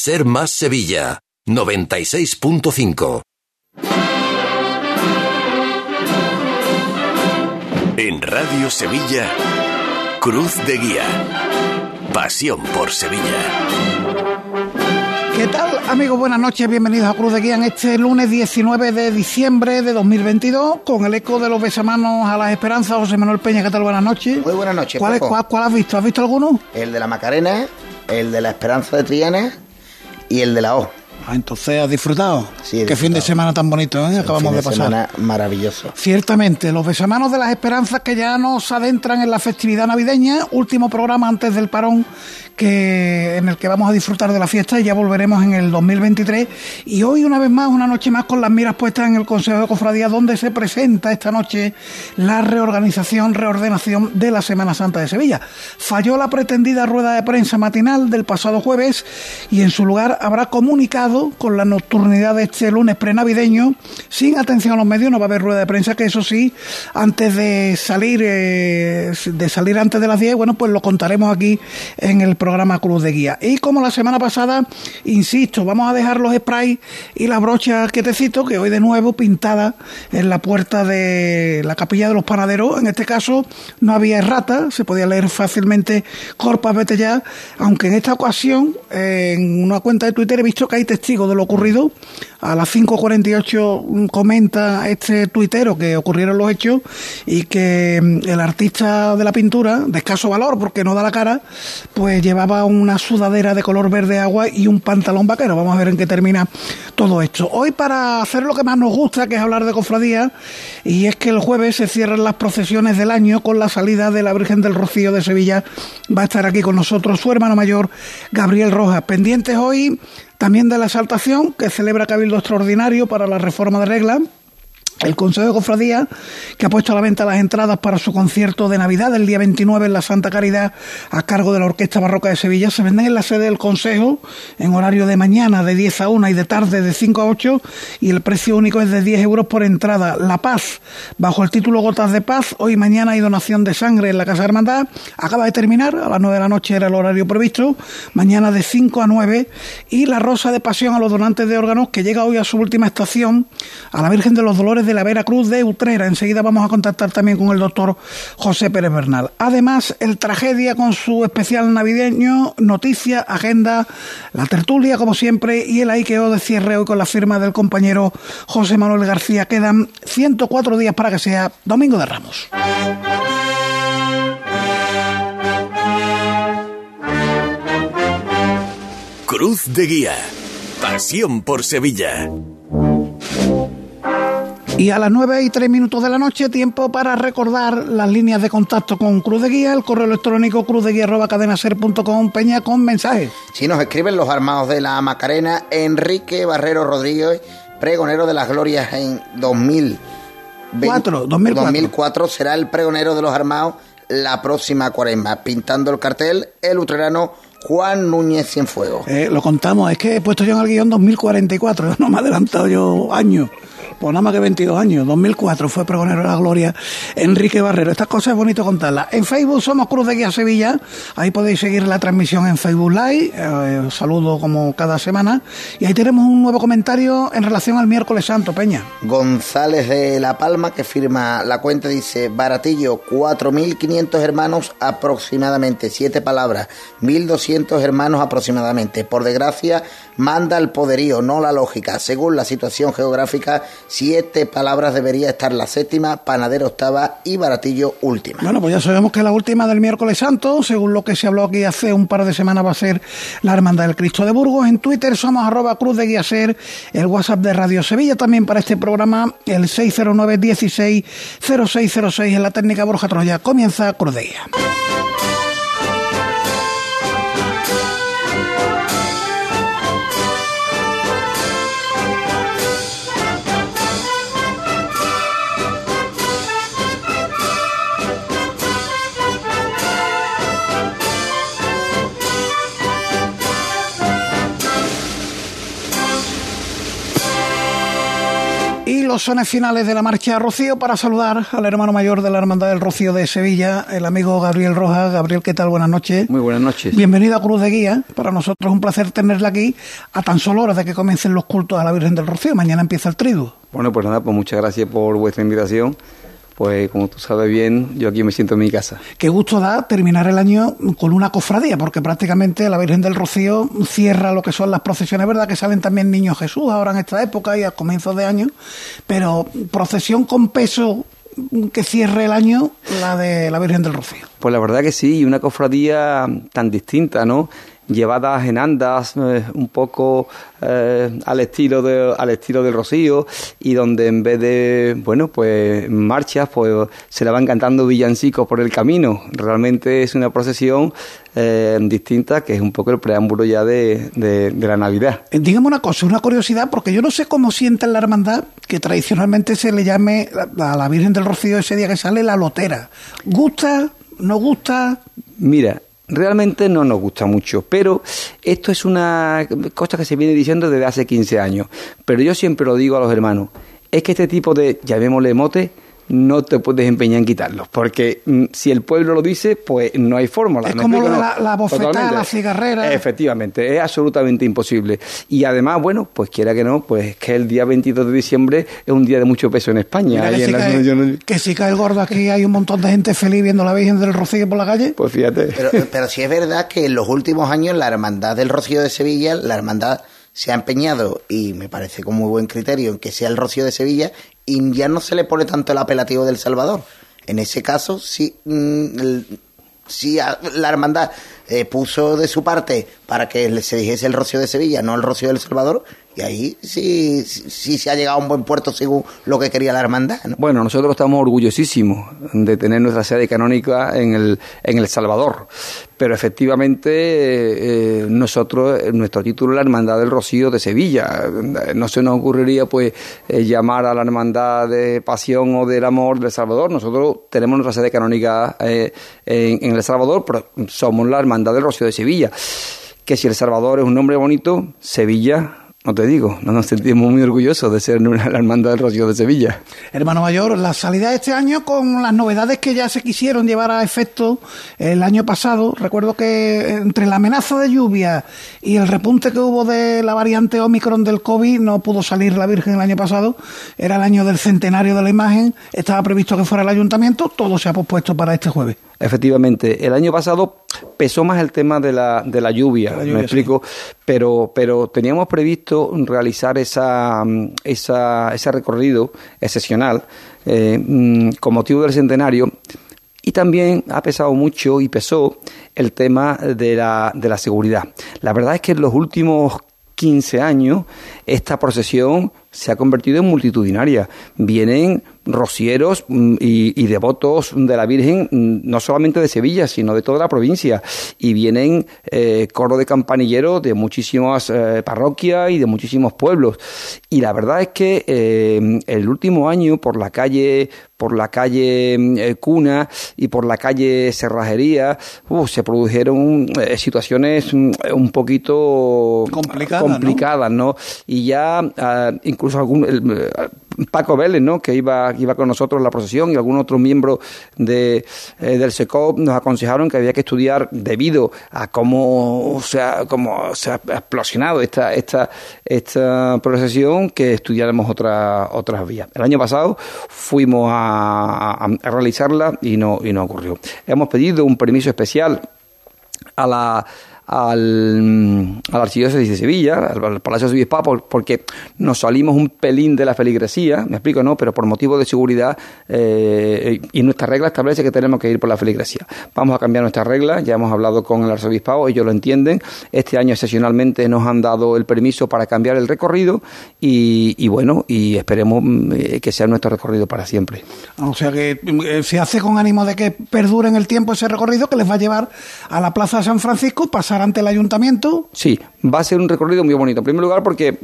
Ser Más Sevilla, 96.5. En Radio Sevilla, Cruz de Guía. Pasión por Sevilla. ¿Qué tal, amigos? Buenas noches, bienvenidos a Cruz de Guía en este lunes 19 de diciembre de 2022, con el eco de los besamanos a las esperanzas. José Manuel Peña, ¿qué tal? Buenas noches. Muy buenas noches. ¿Cuál, es- Paco. cuál- cuál has visto? ¿Has visto alguno? El de la Macarena, el de la Esperanza de Triana y el de la O. Ah, entonces has disfrutado. Sí, Qué fin de semana tan bonito, ¿eh? Acabamos fin de, pasar. semana maravilloso. Ciertamente, los besamanos de las esperanzas que ya nos adentran en la festividad navideña, último programa antes del parón que en el que vamos a disfrutar de la fiesta y ya volveremos en el 2023 y hoy una vez más, una noche más con las miras puestas en el Consejo de Cofradía donde se presenta esta noche la reorganización, reordenación de la Semana Santa de Sevilla. Falló la pretendida rueda de prensa matinal del pasado jueves y en su lugar habrá comunicado con la nocturnidad de este lunes prenavideño sin atención a los medios, no va a haber rueda de prensa que eso sí, antes de salir eh, de salir antes de las 10, bueno, pues lo contaremos aquí en el programa Cruz de Guía. Y como la semana pasada, insisto, vamos a dejar los sprays y las brochas que te cito, que hoy de nuevo pintada en la puerta de la capilla de los panaderos. En este caso no había errata, se podía leer fácilmente Corpas vete aunque en esta ocasión en una cuenta de Twitter he visto que hay testigos de lo ocurrido. A las 5.48 mm, comenta este tuitero que ocurrieron los hechos y que mm, el artista de la pintura, de escaso valor porque no da la cara, pues llevaba una sudadera de color verde agua y un pantalón vaquero. Vamos a ver en qué termina todo esto. Hoy para hacer lo que más nos gusta, que es hablar de cofradía, y es que el jueves se cierran las procesiones del año con la salida de la Virgen del Rocío de Sevilla. Va a estar aquí con nosotros su hermano mayor, Gabriel Rojas. Pendientes hoy también de la exaltación que celebra Cabildo Extraordinario para la reforma de reglas. El Consejo de Cofradía, que ha puesto a la venta las entradas para su concierto de Navidad el día 29 en la Santa Caridad a cargo de la Orquesta Barroca de Sevilla, se venden en la sede del Consejo en horario de mañana de 10 a 1 y de tarde de 5 a 8 y el precio único es de 10 euros por entrada. La Paz, bajo el título Gotas de Paz, hoy mañana hay donación de sangre en la Casa Hermandad, acaba de terminar, a las 9 de la noche era el horario previsto, mañana de 5 a 9 y la Rosa de Pasión a los donantes de órganos que llega hoy a su última estación a la Virgen de los Dolores de la Vera Cruz de Utrera. Enseguida vamos a contactar también con el doctor José Pérez Bernal. Además, el Tragedia con su especial navideño, noticia, agenda, la tertulia como siempre y el Aikeo de cierre hoy con la firma del compañero José Manuel García. Quedan 104 días para que sea Domingo de Ramos. Cruz de Guía. Pasión por Sevilla. Y a las 9 y 3 minutos de la noche, tiempo para recordar las líneas de contacto con Cruz de Guía, el correo electrónico cruzdeguía.cadenaser.com, Peña con mensajes. Si nos escriben los armados de la Macarena, Enrique Barrero Rodríguez, pregonero de las glorias en 2000. Cuatro, 2004. 2004 será el pregonero de los armados la próxima cuaresma, pintando el cartel el utrerano Juan Núñez Cienfuegos. Eh, lo contamos, es que he puesto yo en el guion 2044, no me he adelantado yo años. Pues nada más que 22 años, 2004 fue pregonero de la gloria Enrique Barrero. Estas cosas es bonito contarlas. En Facebook somos Cruz de Guía Sevilla, ahí podéis seguir la transmisión en Facebook Live, eh, saludo como cada semana. Y ahí tenemos un nuevo comentario en relación al miércoles santo, Peña. González de La Palma, que firma la cuenta, dice, Baratillo, 4.500 hermanos aproximadamente, siete palabras, 1.200 hermanos aproximadamente. Por desgracia, manda el poderío, no la lógica. Según la situación geográfica, siete palabras debería estar la séptima, Panadero octava y Baratillo última. Bueno, pues ya sabemos que la última del miércoles santo, según lo que se habló aquí hace un par de semanas, va a ser la Hermandad del Cristo de Burgos. En Twitter somos arroba cruz de el WhatsApp de Radio Sevilla también para este programa, el 609 16 0606 en la técnica Borja Troya. Comienza Cruz. Los sones finales de la marcha Rocío para saludar al hermano mayor de la Hermandad del Rocío de Sevilla, el amigo Gabriel Rojas. Gabriel, ¿qué tal? Buenas noches. Muy buenas noches. Bienvenido a Cruz de Guía. Para nosotros es un placer tenerla aquí a tan solo horas de que comiencen los cultos a la Virgen del Rocío. Mañana empieza el triduo. Bueno, pues nada, pues muchas gracias por vuestra invitación pues como tú sabes bien, yo aquí me siento en mi casa. Qué gusto da terminar el año con una cofradía, porque prácticamente la Virgen del Rocío cierra lo que son las procesiones, ¿verdad? Que salen también niños Jesús ahora en esta época y a comienzos de año, pero procesión con peso que cierre el año la de la Virgen del Rocío. Pues la verdad que sí, una cofradía tan distinta, ¿no? Llevadas en andas eh, un poco eh, al estilo de, al estilo del Rocío y donde en vez de bueno pues marchas pues se la van cantando villancicos por el camino. Realmente es una procesión eh, distinta que es un poco el preámbulo ya de, de, la Navidad. Dígame una cosa una curiosidad porque yo no sé cómo sienta en la hermandad que tradicionalmente se le llame a la Virgen del Rocío ese día que sale la lotera. Gusta no gusta mira realmente no nos gusta mucho, pero esto es una cosa que se viene diciendo desde hace 15 años. Pero yo siempre lo digo a los hermanos, es que este tipo de, llamémosle mote, no te puedes empeñar en quitarlos, porque mm, si el pueblo lo dice, pues no hay fórmula. Es como la, la bofetada, la cigarrera. Efectivamente, es absolutamente imposible. Y además, bueno, pues quiera que no, pues que el día 22 de diciembre es un día de mucho peso en España. que, si cae el gordo aquí hay un montón de gente feliz viendo la Virgen del Rocío por la calle. Pues fíjate. Pero, pero sí es verdad que en los últimos años la Hermandad del Rocío de Sevilla, la Hermandad se ha empeñado, y me parece con muy buen criterio, en que sea el Rocío de Sevilla y ya no se le pone tanto el apelativo del Salvador. En ese caso, sí, mm, sí la hermandad eh, puso de su parte para que se dijese el Rocío de Sevilla, no el Rocío del Salvador, y ahí sí, sí, se ha llegado a un buen puerto según lo que quería la hermandad. Bueno, nosotros estamos orgullosísimos de tener nuestra sede canónica en El, en el Salvador, pero efectivamente eh, nosotros, nuestro título es la Hermandad del Rocío de Sevilla. No se nos ocurriría pues eh, llamar a la Hermandad de Pasión o del Amor del Salvador. Nosotros tenemos nuestra sede canónica eh, en, en El Salvador, pero somos la Hermandad del Rocío de Sevilla. Que si El Salvador es un nombre bonito, Sevilla no te digo, no nos sentimos muy orgullosos de ser la hermandad del Rocío de Sevilla. Hermano Mayor, la salida de este año con las novedades que ya se quisieron llevar a efecto el año pasado. Recuerdo que entre la amenaza de lluvia y el repunte que hubo de la variante Omicron del COVID, no pudo salir la Virgen el año pasado. Era el año del centenario de la imagen, estaba previsto que fuera el ayuntamiento, todo se ha pospuesto para este jueves. Efectivamente, el año pasado pesó más el tema de la, de la lluvia, me explico, pero, pero teníamos previsto realizar esa, esa, ese recorrido excepcional eh, mm, con motivo del centenario y también ha pesado mucho y pesó el tema de la, de la seguridad. La verdad es que en los últimos 15 años esta procesión se ha convertido en multitudinaria. Vienen rocieros mm, y, devotos de la Virgen, mm, no solamente de Sevilla, sino de toda la provincia. Y vienen eh, coro de campanilleros de muchísimas eh, parroquias y de muchísimos pueblos. Y la verdad es que eh, el último año, por la calle, por la calle mm, Cuna y por la calle Cerrajería, se produjeron situaciones un poquito complicadas, ¿no? Y ya ah, incluso algún Paco Vélez, ¿no? que iba, iba con nosotros la procesión y algún otro miembro de, eh, del SECOP nos aconsejaron que había que estudiar debido a cómo se ha, cómo se ha explosionado esta, esta, esta procesión que estudiáramos otra, otras vías. El año pasado fuimos a, a realizarla y no, y no ocurrió. Hemos pedido un permiso especial a la al, al Archidiócesis de Sevilla, al, Palacio de Obispado, porque nos salimos un pelín de la feligresía, me explico, ¿no? Pero por motivo de seguridad eh, y nuestra regla establece que tenemos que ir por la feligresía. Vamos a cambiar nuestra regla, ya hemos hablado con el arzobispado, ellos lo entienden. Este año excepcionalmente nos han dado el permiso para cambiar el recorrido y, bueno, y esperemos eh, que sea nuestro recorrido para siempre. O sea que eh, se hace con ánimo de que perdure en el tiempo ese recorrido que les va a llevar a la Plaza de San Francisco, pasar ante el ayuntamiento? Sí, va a ser un recorrido muy bonito. En primer lugar porque,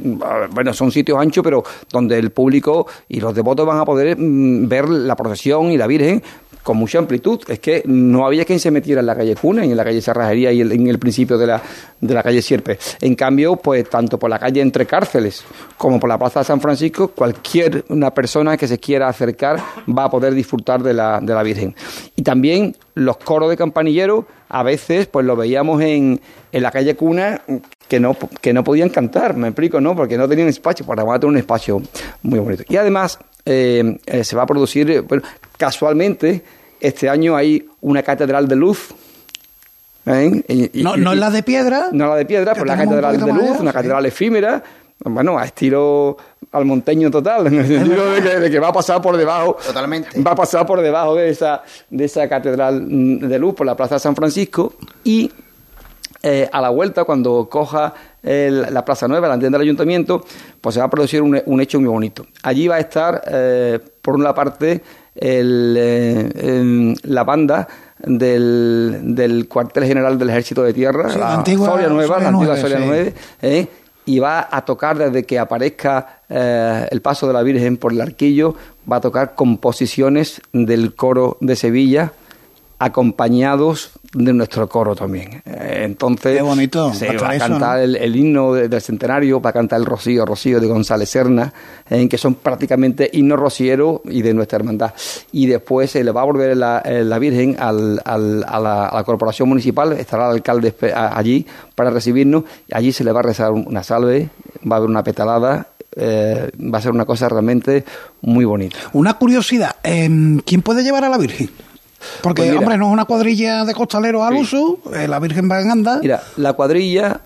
bueno, son sitios anchos, pero donde el público y los devotos van a poder mm, ver la procesión y la Virgen con mucha amplitud. Es que no había quien se metiera en la calle Cuna, y en la calle Cerrajería y en el principio de la, de la calle Sierpe. En cambio, pues tanto por la calle Entre Cárceles como por la Plaza de San Francisco, cualquier una persona que se quiera acercar va a poder disfrutar de la, de la Virgen. Y también los coros de campanilleros, a veces pues lo veíamos en, en la calle Cuna que no, que no podían cantar, me explico, ¿no? Porque no tenían espacio, para tener un espacio muy bonito. Y además eh, eh, se va a producir, eh, bueno, casualmente, este año hay una catedral de luz. no, no es la de piedra. No la de piedra, pero la catedral de luz, una catedral efímera, bueno, a estilo al monteño total, en el sentido de que, va a pasar por debajo. Totalmente. Va a pasar por debajo de esa, de esa catedral de luz por la Plaza de San Francisco y a la vuelta, cuando coja la Plaza Nueva, la tienda del ayuntamiento, pues se va a producir un, hecho muy bonito. Allí va a estar, eh, por una parte, eh, la banda del, cuartel general del Ejército de Tierra, la, antigua Soria Nueva, la antigua Soria 9, eh, y va a tocar desde que aparezca el paso de la Virgen por el arquillo, va a tocar composiciones del coro de Sevilla acompañados de nuestro coro también. Eh, entonces, Qué bonito. se va a cantar el, himno del centenario, va a cantar el Rocío, Rocío de González Serna, en que son prácticamente himnos rocieros y de nuestra hermandad. Y después se le va a volver la, la Virgen al, al, a, la, corporación municipal, estará el alcalde allí para recibirnos, allí se le va a rezar una salve, va a haber una petalada eh, va a ser una cosa realmente muy bonita. Una curiosidad, em, ¿quién puede llevar a la Virgen? Porque, pues hombre, no es una cuadrilla de costaleros al uso, eh, la Virgen va en anda. Mira, la cuadrilla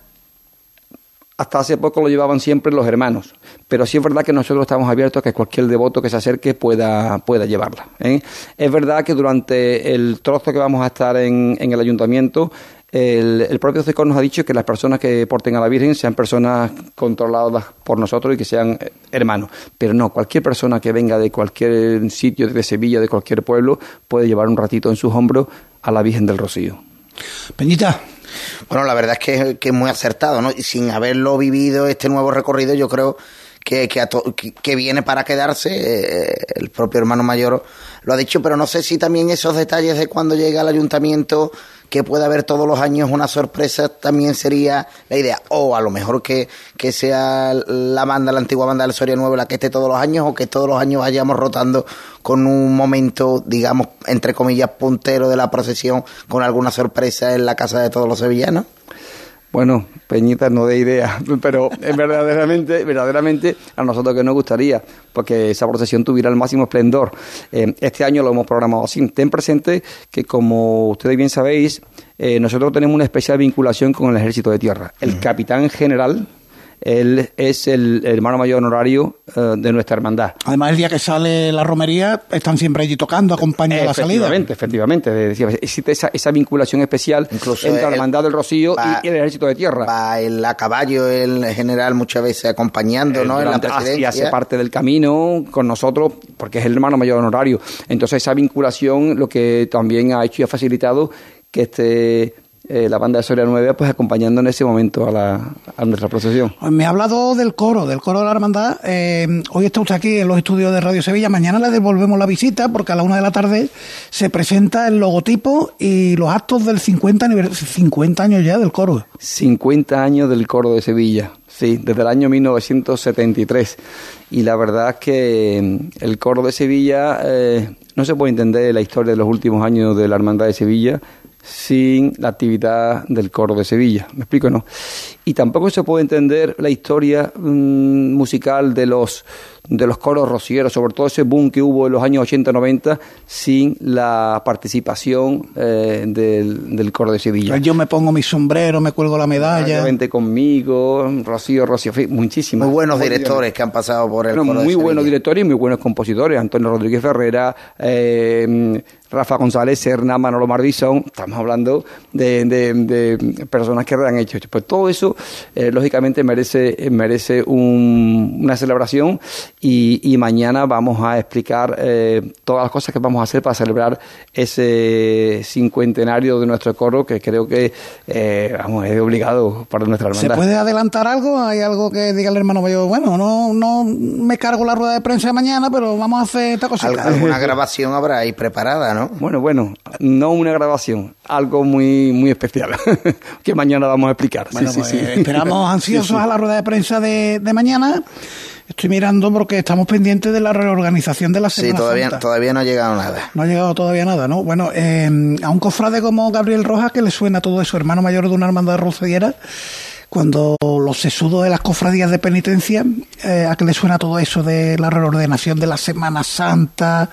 hasta hace poco lo llevaban siempre los hermanos, pero sí es verdad que nosotros estamos abiertos a que cualquier devoto que se acerque pueda, pueda llevarla. ¿eh? Es verdad que durante el trozo que vamos a estar en, en el ayuntamiento el, propio CECOR nos ha dicho que las personas que porten a la Virgen sean personas controladas por nosotros y que sean eh, hermanos. Pero no, cualquier persona que venga de cualquier sitio, de Sevilla, de cualquier pueblo, puede llevar un ratito en sus hombros a la Virgen del Rocío. Peñita. Bueno, la verdad es que, que es muy acertado, ¿no? Y sin haberlo vivido este nuevo recorrido, yo creo que, que, viene para quedarse. Eh, el propio hermano mayor lo ha dicho, pero no sé si también esos detalles de cuando llega al ayuntamiento que puede haber todos los años una sorpresa también sería la idea. O a lo mejor que, que sea la banda, la antigua banda del Soria Nueva la que esté todos los años o que todos los años vayamos rotando con un momento, digamos, entre comillas, puntero de la procesión con alguna sorpresa en la casa de todos los sevillanos. Bueno, Peñita no de idea, pero verdaderamente, verdaderamente a nosotros que nos gustaría, porque esa procesión tuviera el máximo esplendor. Eh, este año lo hemos programado así. Ten presente que, como ustedes bien sabéis, eh, nosotros tenemos una especial vinculación con el Ejército de Tierra. El capitán general él es el hermano mayor honorario eh, de nuestra hermandad. Además, el día que sale la romería, están siempre allí tocando, acompañando la salida. Efectivamente, efectivamente. Existe esa, esa vinculación especial entre la hermandad del Rocío y, el ejército de tierra. Va el a caballo, el general, muchas veces acompañando, ¿no? en la presidencia. Y hace parte del camino con nosotros, porque es el hermano mayor honorario. Entonces, esa vinculación lo que también ha hecho y ha facilitado que este eh, la banda de Soria Nueva, pues acompañando en ese momento a, la, a nuestra procesión. Me ha hablado del coro, del coro de la hermandad. Eh, hoy está usted aquí en los estudios de Radio Sevilla. Mañana le devolvemos la visita porque a la una de la tarde se presenta el logotipo y los actos del 50, 50 años ya del coro. 50 años del coro de Sevilla. Sí, desde el año 1973. Y la verdad es que mm, el coro de Sevilla eh, no se puede entender la historia de los últimos años de la Hermandad de Sevilla sin la actividad del coro de Sevilla. ¿Me explico? No. Y tampoco se puede entender la historia mm, musical de los de los coros rocieros, sobre todo ese boom que hubo en los años 80-90, sin la participación eh, del, coro de Sevilla. Yo me pongo mi sombrero, me cuelgo la medalla. Vente conmigo, Rocío, Rocío, muchísimas. Muy buenos directores que han pasado por el coro Muy buenos directores y muy buenos compositores. Antonio Rodríguez Ferrera, eh, Rafa González, Serna, Manolo Marbizón. Estamos hablando de, de, personas que han hecho. Pues todo eso eh, lógicamente merece, merece una celebración y, mañana vamos a explicar eh, todas las cosas que vamos a hacer para celebrar ese cincuentenario de nuestro coro que creo que eh, vamos, es obligado para nuestra hermandad. ¿Se puede adelantar algo? ¿Hay algo que diga el hermano mayor? Bueno, no, no me cargo la rueda de prensa de mañana, pero vamos a hacer esta cosita. Alguna grabación habrá ahí preparada, ¿no? Bueno, bueno, no una grabación, algo muy, muy especial que mañana vamos a explicar. Bueno, pues, esperamos ansiosos a la rueda de prensa de, de mañana. Estoy mirando porque estamos pendientes de la reorganización de la Semana Sí, todavía, Santa. todavía no ha llegado nada. No ha llegado todavía nada, ¿no? Bueno, eh, a un cofrade como Gabriel Rojas, que le suena todo eso, hermano mayor de una hermandad rociera, cuando los sesudos de las cofradías de penitencia, eh, a que le suena todo eso de la reordenación de la Semana Santa,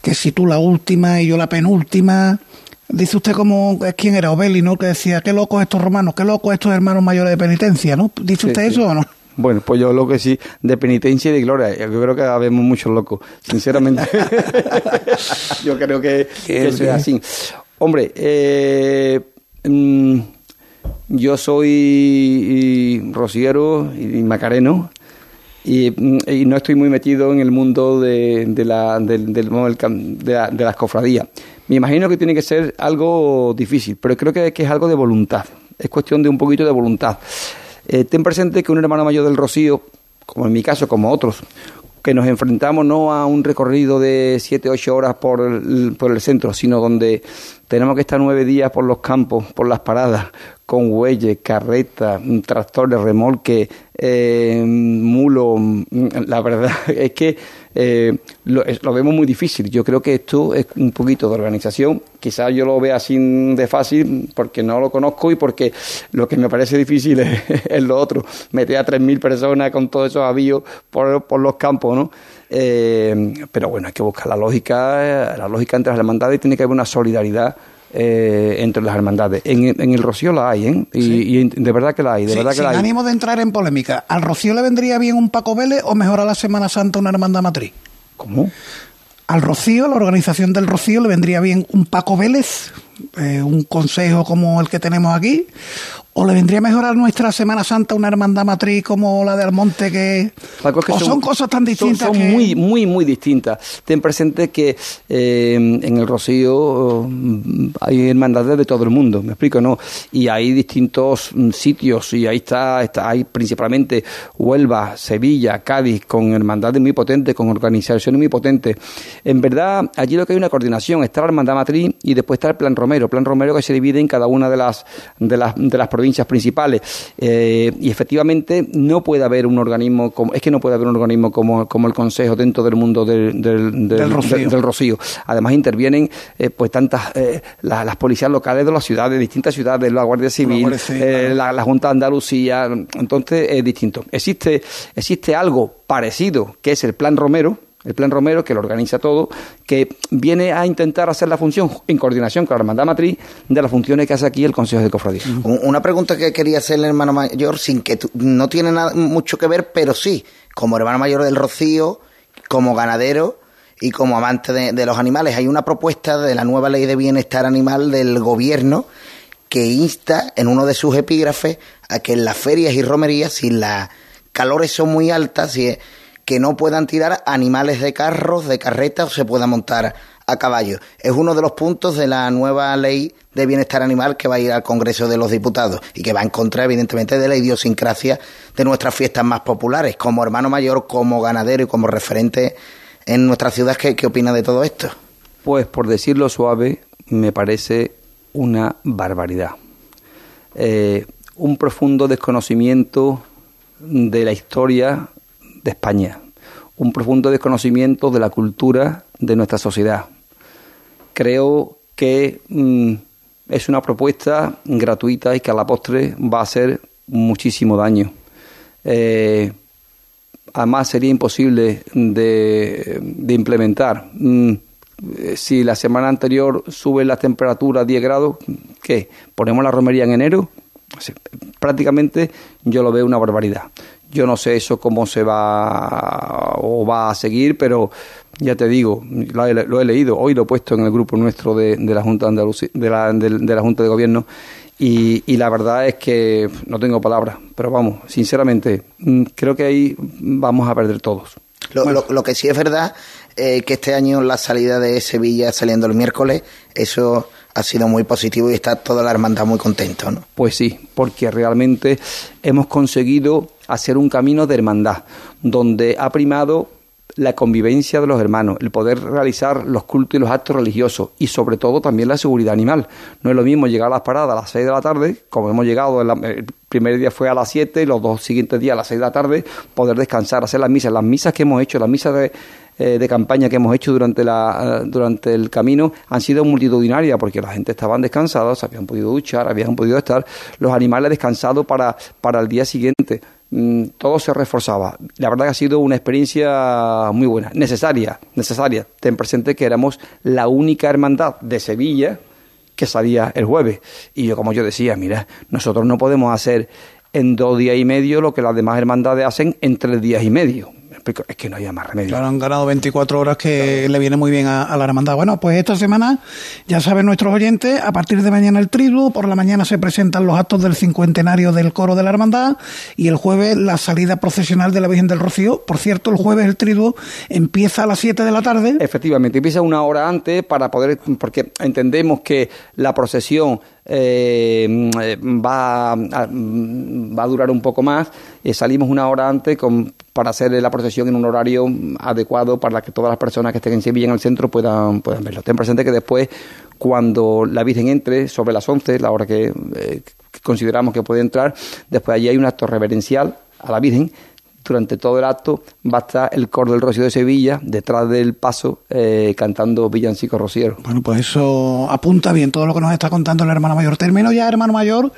que si tú la última y yo la penúltima. Dice usted como quién era Obeli, ¿no? Que decía, qué locos estos romanos, qué locos estos hermanos mayores de penitencia, ¿no? ¿Dice usted eso o no? Bueno, pues yo lo que sí, de penitencia y de gloria. Yo creo que habemos muchos locos, sinceramente. yo creo que, eso es así. Hombre, eh, mm, yo soy rociero y macareno. Y, no estoy muy metido en el mundo de, la, del, de, de las cofradías. Me imagino que tiene que ser algo difícil, pero creo que, es algo de voluntad. Es cuestión de un poquito de voluntad. Eh, ten presente que un hermano mayor del Rocío, como en mi caso, como otros, que nos enfrentamos no a un recorrido de 7, 8 horas por el, centro, sino donde tenemos que estar nueve días por los campos, por las paradas, con huelles, carretas, tractores, remolque, eh, mulo. La verdad es que eh, lo, vemos muy difícil. Yo creo que esto es un poquito de organización. Quizás yo lo vea así de fácil porque no lo conozco y porque lo que me parece difícil es, lo otro. Meter a 3.000 personas con todos esos avíos por, por los campos, ¿no? Eh, pero bueno, hay que buscar la lógica, la lógica entre las hermandades y tiene que haber una solidaridad eh, entre las hermandades. En, el Rocío la hay, ¿eh? Y, de verdad que la hay, de verdad que sin la hay. ánimo de entrar en polémica, ¿al Rocío le vendría bien un Paco Vélez o mejor a la Semana Santa una hermandad matriz? ¿Cómo? Al Rocío, la organización del Rocío, le vendría bien un Paco Vélez, eh, un consejo como el que tenemos aquí, ¿O le vendría mejor a nuestra Semana Santa una hermandad matriz como la de Almonte que... ¿O son, cosas tan distintas Son, muy, muy, muy distintas. Ten presente que eh, en el Rocío mm, hay hermandades de todo el mundo, me explico, ¿no? Y hay distintos mm, sitios y ahí está, está hay principalmente Huelva, Sevilla, Cádiz, con hermandades muy potentes, con organizaciones muy potentes. En verdad, allí lo que hay una coordinación, está la hermandad matriz y después está el Plan Romero. Plan Romero que se divide en cada una de las, de las, de las provincias provincias principales. Eh, y efectivamente no puede haber un organismo, como, es que no puede haber un organismo como, como el Consejo dentro del mundo del, del, del, rocío. Además intervienen eh, pues tantas eh, las policías locales de las ciudades, distintas ciudades, la Guardia Civil, la, la, Junta de Andalucía, entonces es distinto. Existe, existe algo parecido que es el Plan Romero, el Plan Romero, que lo organiza todo, que viene a intentar hacer la función en coordinación con la Hermandad Matriz de las funciones que hace aquí el Consejo de Cofradía. Una pregunta que quería hacer el hermano mayor, sin que no tiene nada, mucho que ver, pero sí, como hermano mayor del Rocío, como ganadero y como amante de, los animales. Hay una propuesta de la nueva ley de bienestar animal del gobierno que insta en uno de sus epígrafes a que en las ferias y romerías, si las calores son muy altas, si que no puedan tirar animales de carros, de carretas o se pueda montar a caballo. Es uno de los puntos de la nueva ley de bienestar animal que va a ir al Congreso de los Diputados y que va en contra, evidentemente, de la idiosincrasia de nuestras fiestas más populares. Como hermano mayor, como ganadero y como referente en nuestra ciudad, ¿qué, qué opina de todo esto? Pues, por decirlo suave, me parece una barbaridad. Eh, un profundo desconocimiento de la historia de España, un profundo desconocimiento de la cultura de nuestra sociedad. Creo que mm, es una propuesta gratuita y que a la postre va a hacer muchísimo daño. Eh, además sería imposible de, implementar. Mm, si la semana anterior sube la temperatura a 10 grados, ¿qué? ¿Ponemos la romería en enero? prácticamente yo lo veo una barbaridad. Yo no sé eso cómo se va o va a seguir, pero ya te digo, lo he, leído, hoy lo he puesto en el grupo nuestro de, la Junta de, de, la, de, la Junta de Gobierno y, la verdad es que no tengo palabras, pero vamos, sinceramente, mm, creo que ahí vamos a perder todos. Lo, que sí es verdad eh, que este año la salida de Sevilla saliendo el miércoles, eso ha sido muy positivo y está toda la hermandad muy contento, ¿no? Pues sí, porque realmente hemos conseguido hacer un camino de hermandad, donde ha primado la convivencia de los hermanos, el poder realizar los cultos y los actos religiosos y sobre todo también la seguridad animal. No es lo mismo llegar a las paradas a las 6 de la tarde, como hemos llegado, el primer día fue a las 7 y los dos siguientes días a las 6 de la tarde, poder descansar, hacer las misas. Las misas que hemos hecho, las misas de, eh, de campaña que hemos hecho durante, la, durante el camino han sido multitudinarias porque la gente estaban descansados, habían podido duchar, habían podido estar los animales descansados para, para el día siguiente. Mm, todo se reforzaba. La verdad que ha sido una experiencia muy buena, necesaria, necesaria. Ten presente que éramos la única hermandad de Sevilla que salía el jueves. Y yo, como yo decía, mira, nosotros no podemos hacer en dos días y medio lo que las demás hermandades hacen en tres días y medio es que no había más remedio. Claro, han ganado 24 horas que le viene muy bien a, la hermandad. Bueno, pues esta semana, ya saben nuestros oyentes, a partir de mañana el triduo, por la mañana se presentan los actos del cincuentenario del coro de la hermandad y el jueves la salida procesional de la Virgen del Rocío. Por cierto, el jueves el triduo empieza a las 7 de la tarde. Efectivamente, empieza una hora antes para poder, porque entendemos que la procesión eh, va, a, va a durar un poco más. Eh, salimos una hora antes con, para hacer la procesión en un horario adecuado para que todas las personas que estén en Sevilla en el centro puedan, puedan verlo. Ten presente que después, cuando la Virgen entre, sobre las 11, la hora que, eh, que consideramos que puede entrar, después allí hay un acto reverencial a la Virgen durante todo el acto va a estar el coro del Rocío de Sevilla detrás del paso eh, cantando Villancico Rociero. Bueno, pues eso apunta bien todo lo que nos está contando el hermano mayor. Termino ya, hermano mayor,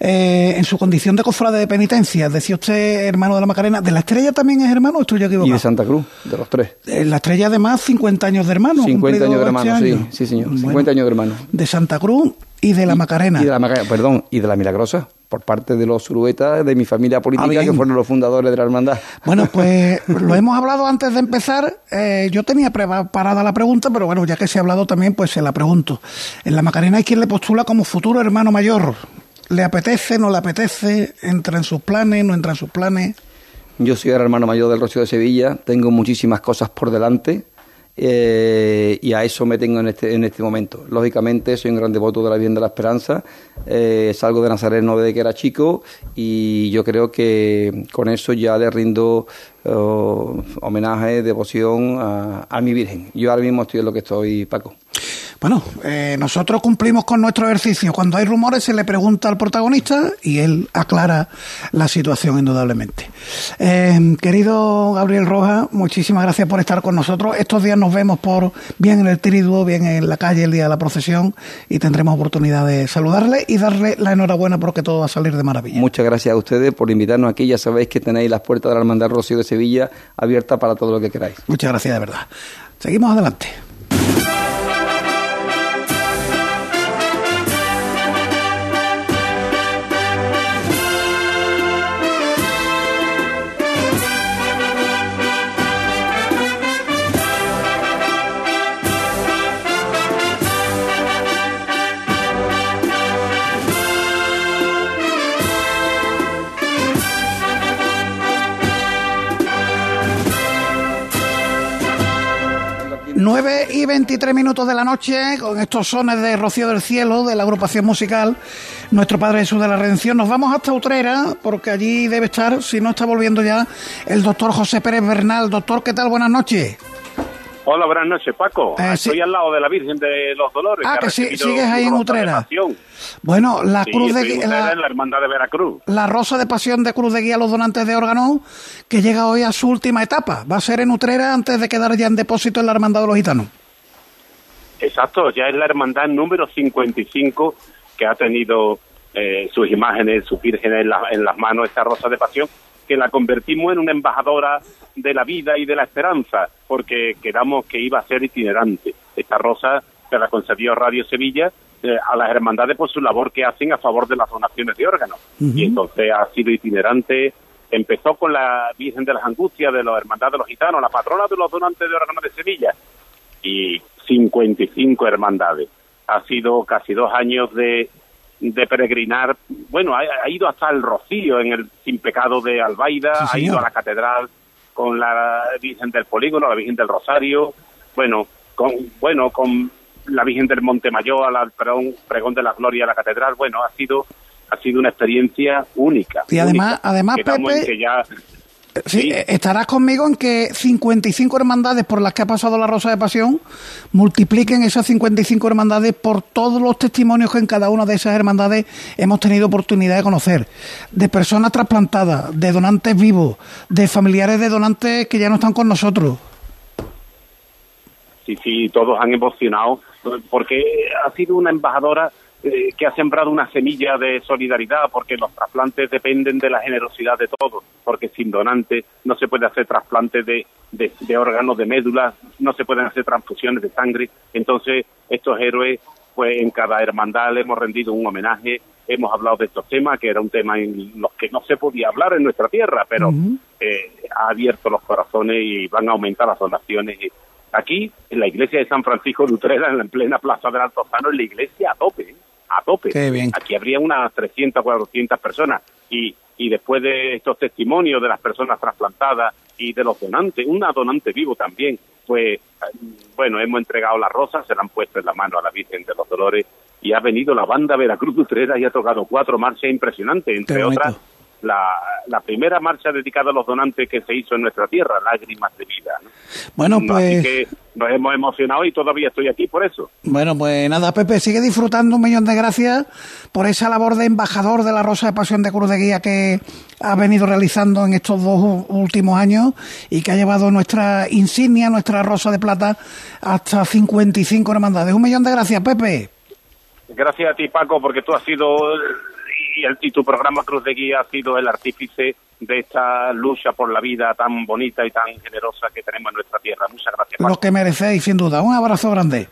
eh, en su condición de cofrade de penitencia. Decía usted, hermano de la Macarena, ¿de la estrella también es hermano o estoy yo equivocado? Y de Santa Cruz, de los tres. Eh, la estrella además 50 años de hermano. 50 años de hermano, este sí, sí señor. 50 años de hermano. De Santa Cruz y de la Macarena. Y de la Macarena, perdón, y de la Milagrosa por parte de los uruetas de mi familia política, ah, que fueron los fundadores de la hermandad. Bueno, pues lo hemos hablado antes de empezar. Eh, yo tenía preparada la pregunta, pero bueno, ya que se ha hablado también, pues se la pregunto. En la Macarena hay quien le postula como futuro hermano mayor. ¿Le apetece, no le apetece? ¿Entra en sus planes, no entra en sus planes? Yo soy el hermano mayor del Rocío de Sevilla, tengo muchísimas cosas por delante eh, y a eso me tengo en este, en este momento. Lógicamente, soy un gran devoto de la Virgen de la Esperanza, eh, salgo de Nazareno desde que era chico y yo creo que con eso ya le rindo oh, homenaje, devoción a, a mi Virgen. Yo ahora mismo estoy en lo que estoy, Paco. Bueno, eh, nosotros cumplimos con nuestro ejercicio. Cuando hay rumores se le pregunta al protagonista y él aclara la situación indudablemente. Eh, querido Gabriel Rojas, muchísimas gracias por estar con nosotros. Estos días nos vemos por bien en el triduo, bien en la calle el día de la procesión y tendremos oportunidad de saludarle y darle la enhorabuena porque todo va a salir de maravilla. Muchas gracias a ustedes por invitarnos aquí. Ya sabéis que tenéis las puertas de la Hermandad Rocío de Sevilla abiertas para todo lo que queráis. Muchas gracias de verdad. Seguimos adelante. 9 y 23 minutos de la noche, con estos sones de Rocío del Cielo, de la agrupación musical Nuestro Padre Jesús de la Redención. Nos vamos hasta Utrera, porque allí debe estar, si no está volviendo ya, el doctor José Pérez Bernal. Doctor, ¿qué tal? Buenas noches. Hola, buenas noches, Paco. Eh, Estoy al lado de la Virgen de los Dolores. Ah, que, sí, sigues ahí en Utrera. Bueno, la cruz de la, la, hermandad de Veracruz. La rosa de pasión de Cruz de Guía a los donantes de órganos, que llega hoy a su última etapa. Va a ser en Utrera antes de quedar ya en depósito en la hermandad de los gitanos. Exacto, ya es la hermandad número 55 que ha tenido eh, sus imágenes, sus vírgenes en, en las manos esta rosa de pasión que la convertimos en una embajadora de la vida y de la esperanza, porque quedamos que iba a ser itinerante. Esta rosa se la concedió Radio Sevilla eh, a las hermandades por su labor que hacen a favor de las donaciones de órganos. Y entonces ha sido itinerante. Empezó con la Virgen de las Angustias de los Hermandades de los Gitanos, la patrona de los donantes de órganos de Sevilla, y 55 hermandades. Ha sido casi dos años de de peregrinar. Bueno, ha, ido hasta el Rocío en el Sin Pecado de Albaida, ha ido a la catedral con la Virgen del Polígono, la Virgen del Rosario, bueno, con, bueno, con la Virgen del Montemayor, al pregón, pregón de la Gloria a la catedral. Bueno, ha sido ha sido una experiencia única. Y además, además Pepe, Sí, estarás conmigo en que 55 hermandades por las que ha pasado la Rosa de Pasión multipliquen esas 55 hermandades por todos los testimonios que en cada una de esas hermandades hemos tenido oportunidad de conocer. De personas trasplantadas, de donantes vivos, de familiares de donantes que ya no están con nosotros. Sí, sí, todos han emocionado porque ha sido una embajadora eh, que ha sembrado una semilla de solidaridad, porque los trasplantes dependen de la generosidad de todos, porque sin donantes no se puede hacer trasplantes de, de, órganos, de médulas, no se pueden hacer transfusiones de sangre. Entonces, estos héroes, pues en cada hermandad le hemos rendido un homenaje, hemos hablado de estos temas, que era un tema en los que no se podía hablar en nuestra tierra, pero eh, ha abierto los corazones y van a aumentar las donaciones. Aquí, en la iglesia de San Francisco de Utrera, en plena plaza del Altozano, en la iglesia a tope. A tope. Aquí habría unas 300, 400 personas y, y después de estos testimonios de las personas trasplantadas y de los donantes, una donante vivo también, pues bueno, hemos entregado las rosas, se la han puesto en la mano a la Virgen de los Dolores y ha venido la banda Veracruz Utrera y ha tocado cuatro marchas impresionantes, entre otras la, la, primera marcha dedicada a los donantes que se hizo en nuestra tierra, Lágrimas de Vida. Bueno, pues... Así que nos hemos emocionado y todavía estoy aquí por eso. Bueno, pues nada, Pepe, sigue disfrutando un millón de gracias por esa labor de embajador de la Rosa de Pasión de Cruz de Guía que ha venido realizando en estos dos últimos años y que ha llevado nuestra insignia, nuestra Rosa de Plata, hasta 55 hermandades. Un millón de gracias, Pepe. Gracias a ti, Paco, porque tú has sido y, el, y tu programa Cruz de Guía ha sido el artífice de esta lucha por la vida tan bonita y tan generosa que tenemos en nuestra tierra. Muchas gracias. Lo que merecéis, sin duda. Un abrazo grande.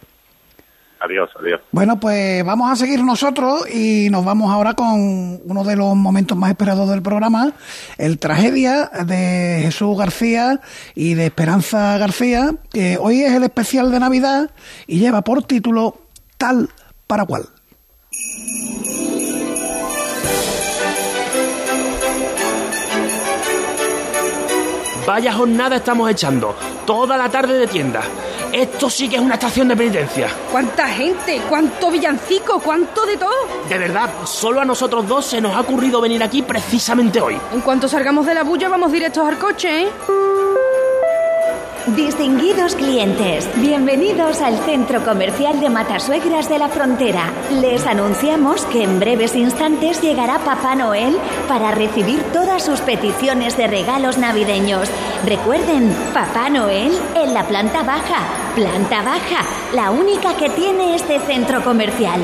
Adiós, adiós. Bueno, pues vamos a seguir nosotros y nos vamos ahora con uno de los momentos más esperados del programa, el Tragedia de Jesús García y de Esperanza García, que hoy es el especial de Navidad y lleva por título Tal para cual. Vaya jornada estamos echando. Toda la tarde de tienda. Esto sí que es una estación de penitencia. ¿Cuánta gente? ¿Cuánto villancico? ¿Cuánto de todo? De verdad, solo a nosotros dos se nos ha ocurrido venir aquí precisamente hoy. En cuanto salgamos de la bulla vamos directos al coche, ¿eh? Distinguidos clientes, bienvenidos al Centro Comercial de Matasuegras de la Frontera. Les anunciamos que en breves instantes llegará Papá Noel para recibir todas sus peticiones de regalos navideños. Recuerden, Papá Noel en la planta baja. Planta baja, la única que tiene este centro comercial.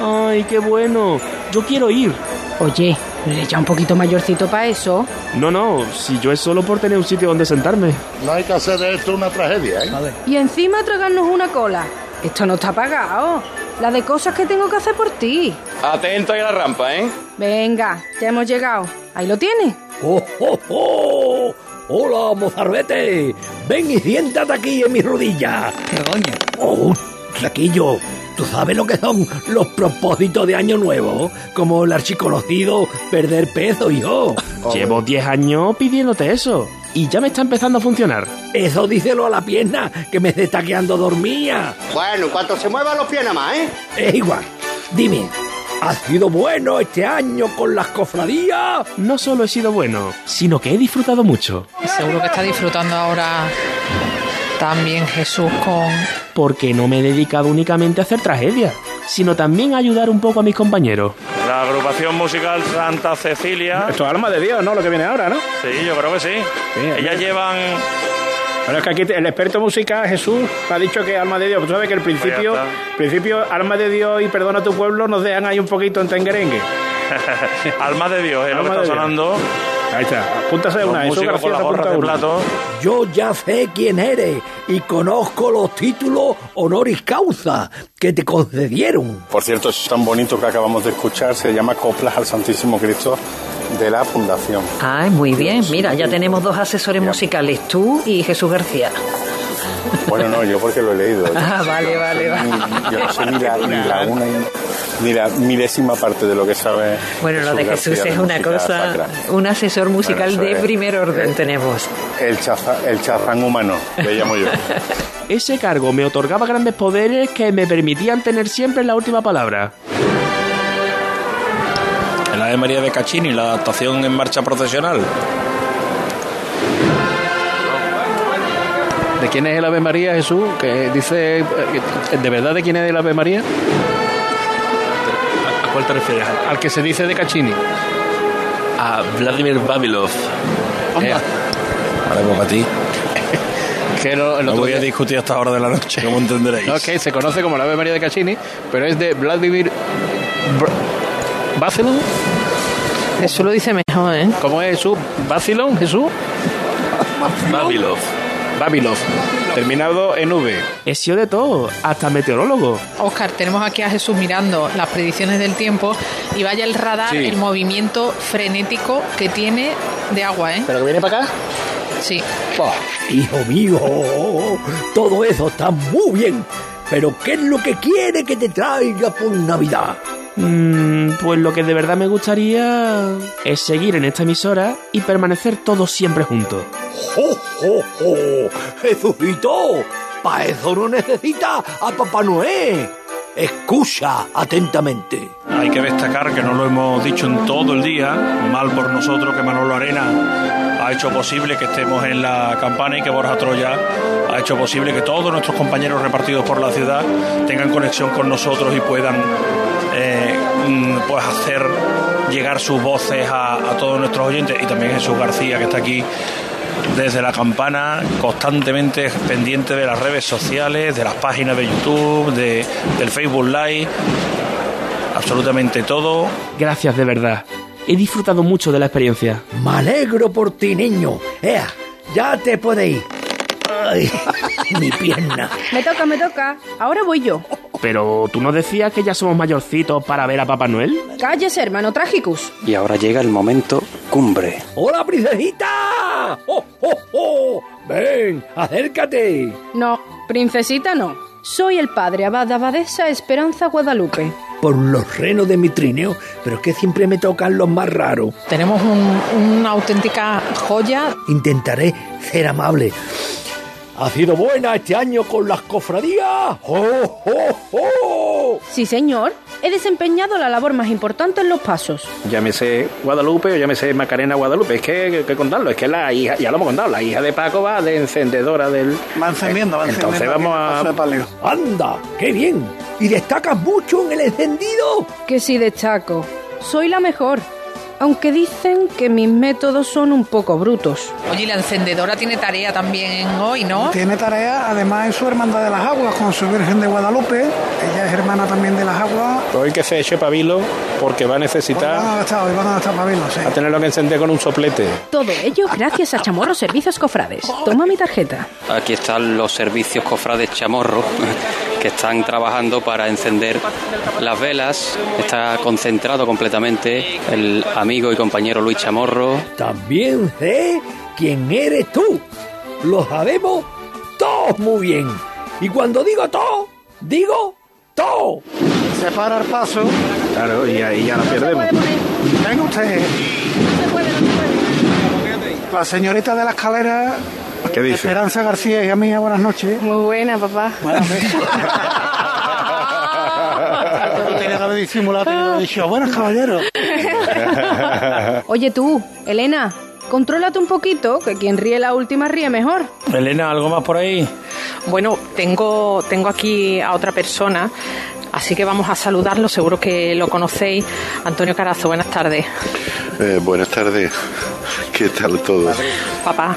¡Ay, qué bueno! Yo quiero ir. Oye, ¿le echa un poquito mayorcito para eso? No, no, si yo es solo por tener un sitio donde sentarme. No hay que hacer de esto una tragedia, ¿eh? Y encima tragarnos una cola. Esto no está pagado. La de cosas que tengo que hacer por ti. Atento ahí a la rampa, ¿eh? Venga, ya hemos llegado. Ahí lo tienes. ¡Oh, oh, oh! hola mozarbete! Ven y siéntate aquí en mi rodilla. Coño. ¡Oh! ¿Tú sabes lo que son los propósitos de Año Nuevo? Como el archiconocido perder peso, yo. Llevo 10 años pidiéndote eso. Y ya me está empezando a funcionar. Eso díselo a la pierna, que me está quedando dormida. Bueno, en cuanto se muevan los pies nada más, ¿eh? Es igual. Dime, ¿ha sido bueno este año con las cofradías? No solo he sido bueno, sino que he disfrutado mucho. Seguro que está disfrutando ahora también Jesús con... Porque no me he dedicado únicamente a hacer tragedias, sino también a ayudar un poco a mis compañeros. La agrupación musical Santa Cecilia. Esto es alma de Dios, ¿no? Lo que viene ahora, ¿no? Sí, yo creo que sí. Ellas llevan bueno, es que aquí el experto musical, Jesús, ha dicho que alma de Dios. Tú sabes que el principio, principio, alma de Dios y perdona a tu pueblo nos dejan ahí un poquito en tenguerengue. alma de Dios, es lo que está sonando. Ahí está, apúntase una, eso García de plato. Yo ya sé quién eres y conozco los títulos honoris causa que te concedieron. Por cierto, es tan bonito que acabamos de escuchar, se llama Coplas al Santísimo Cristo de la Fundación. Ay, muy bien. Mira, ya tenemos dos asesores musicales, tú y Jesús García. Bueno, no, yo porque lo he leído. Ah, vale, vale, vale. Yo no sé ni la, ni la una y- ni la milésima parte de lo que sabe. Bueno, lo de Jesús es de una cosa, sacra. un asesor musical Bueno, de es. primer orden tenemos. El, chaza, el chazán humano, le llamo yo. Ese cargo me otorgaba grandes poderes que me permitían tener siempre la última palabra. El Ave María de Caccini, la adaptación en marcha procesional. ¿De quién es el Ave María, Jesús? Que dice, eh, ¿de verdad de quién es el Ave María? ¿A cuál te refieres? Al que se dice de Caccini. A Vladimir Babilov. Eh, pues para ti. que lo- el No otro voy a discutir a esta hora de la noche, como entenderéis. No, que se conoce como el Ave María de Caccini, pero es de Vladimir Br- Bacilon. Jesús lo dice mejor, ¿eh? ¿Cómo es Jesús? ¿Bacilon, Jesús? Babilov. Babilov. Terminado en V. He sido de todo, hasta meteorólogo. Oscar, tenemos aquí a Jesús mirando las predicciones del tiempo y vaya el radar, Sí. el movimiento frenético que tiene de agua, ¿eh? ¿Pero que viene para acá? Sí. Hijo mío, todo eso está muy bien. Pero ¿qué es lo que quiere que te traiga por Navidad? Mm, pues lo que de verdad me gustaría es seguir en esta emisora y permanecer todos siempre juntos. ¡Jo, jo, jo! ¡Jesucito! Para eso no necesita a Papá Noé. Escucha atentamente. Hay que destacar que no lo hemos dicho en todo el día, mal por nosotros que Manolo Arena ha hecho posible que estemos en la campana y que Borja Troya ha hecho posible que todos nuestros compañeros repartidos por la ciudad tengan conexión con nosotros y puedan eh, mm, pues hacer llegar sus voces a, a todos nuestros oyentes y también Jesús García que está aquí desde la campana, constantemente pendiente de las redes sociales, de las páginas de YouTube, de, del Facebook Live, absolutamente todo. Gracias de verdad. He disfrutado mucho de la experiencia. Me alegro por ti, niño. Ea, ya te puedes ir. Ay, mi pierna. Me toca, me toca. Ahora voy yo. Pero tú no decías que ya somos mayorcitos para ver a Papá Noel. Cállese, hermano Tragicus. Y ahora llega el momento cumbre. ¡Hola, princesita! ¡Oh, oh, oh! Ven, acércate. No, princesita no. Soy el padre abad abadesa Esperanza Guadalupe. Por los renos de mi trineo, pero es que siempre me tocan los más raros. Tenemos un- una auténtica joya. Intentaré ser amable. ¿Ha sido buena este año con las cofradías? ¡Oh, oh, oh! Sí, señor. He desempeñado la labor más importante en los pasos. Llámese Guadalupe o llámese Macarena Guadalupe. Es que hay que contarlo. Es que la hija, ya lo hemos contado, la hija de Paco va de encendedora del. Va encendiendo, va Entonces encendiendo vamos paso de palio. ¡Anda! ¡Qué bien! ¿Y destacas mucho en el encendido? Que sí destaco. Soy la mejor. Aunque dicen que mis métodos son un poco brutos. Oye, y la encendedora tiene tarea también hoy, ¿no? Tiene tarea, además en su hermandad de las aguas con su Virgen de Guadalupe. Ella es hermana también de las aguas. Hoy que se eche pabilo porque va a Van necesitar a gastar, hoy van a gastar pabilo, sí. a tenerlo que encender con un soplete. Todo ello gracias a Chamorro Servicios Cofrades. Toma mi tarjeta. Aquí están los servicios cofrades chamorro que están trabajando para encender las velas. Está concentrado completamente el amigo y compañero Luis Chamorro. También sé quién eres tú. Lo sabemos todos muy bien. Y cuando digo todo, digo todo. Se para el paso. Claro, y ahí ya la perdemos. Venga usted. La señorita de la escalera, ¿Qué dice? Esperanza García y amiga, buenas noches. Muy buena, papá. Buenas noches. Tenía que haber disimulado, tenía que haber dicho, buenas caballeros. Oye tú, Elena, contrólate un poquito, que quien ríe la última ríe mejor. Elena, ¿algo más por ahí? Bueno, tengo, tengo aquí a otra persona, así que vamos a saludarlo, seguro que lo conocéis. Antonio Carazo, buenas tardes. Eh, buenas tardes. ¿Qué tal todos? Papá,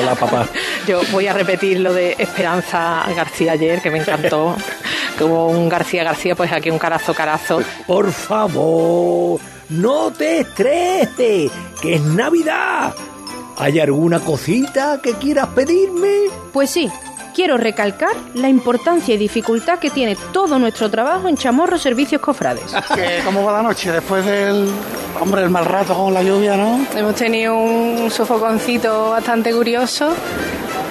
Hola, papá. yo voy a repetir lo de Esperanza García ayer, que me encantó. Que hubo un García García, pues aquí un Carazo Carazo. Por favor, no te estreses, que es Navidad. ¿Hay alguna cosita que quieras pedirme? Pues sí, quiero recalcar la importancia y dificultad que tiene todo nuestro trabajo en Chamorro Servicios Cofrades. Que, ¿Cómo va la noche? Después del, hombre, el mal rato con la lluvia, ¿no? Hemos tenido un sofoconcito bastante curioso,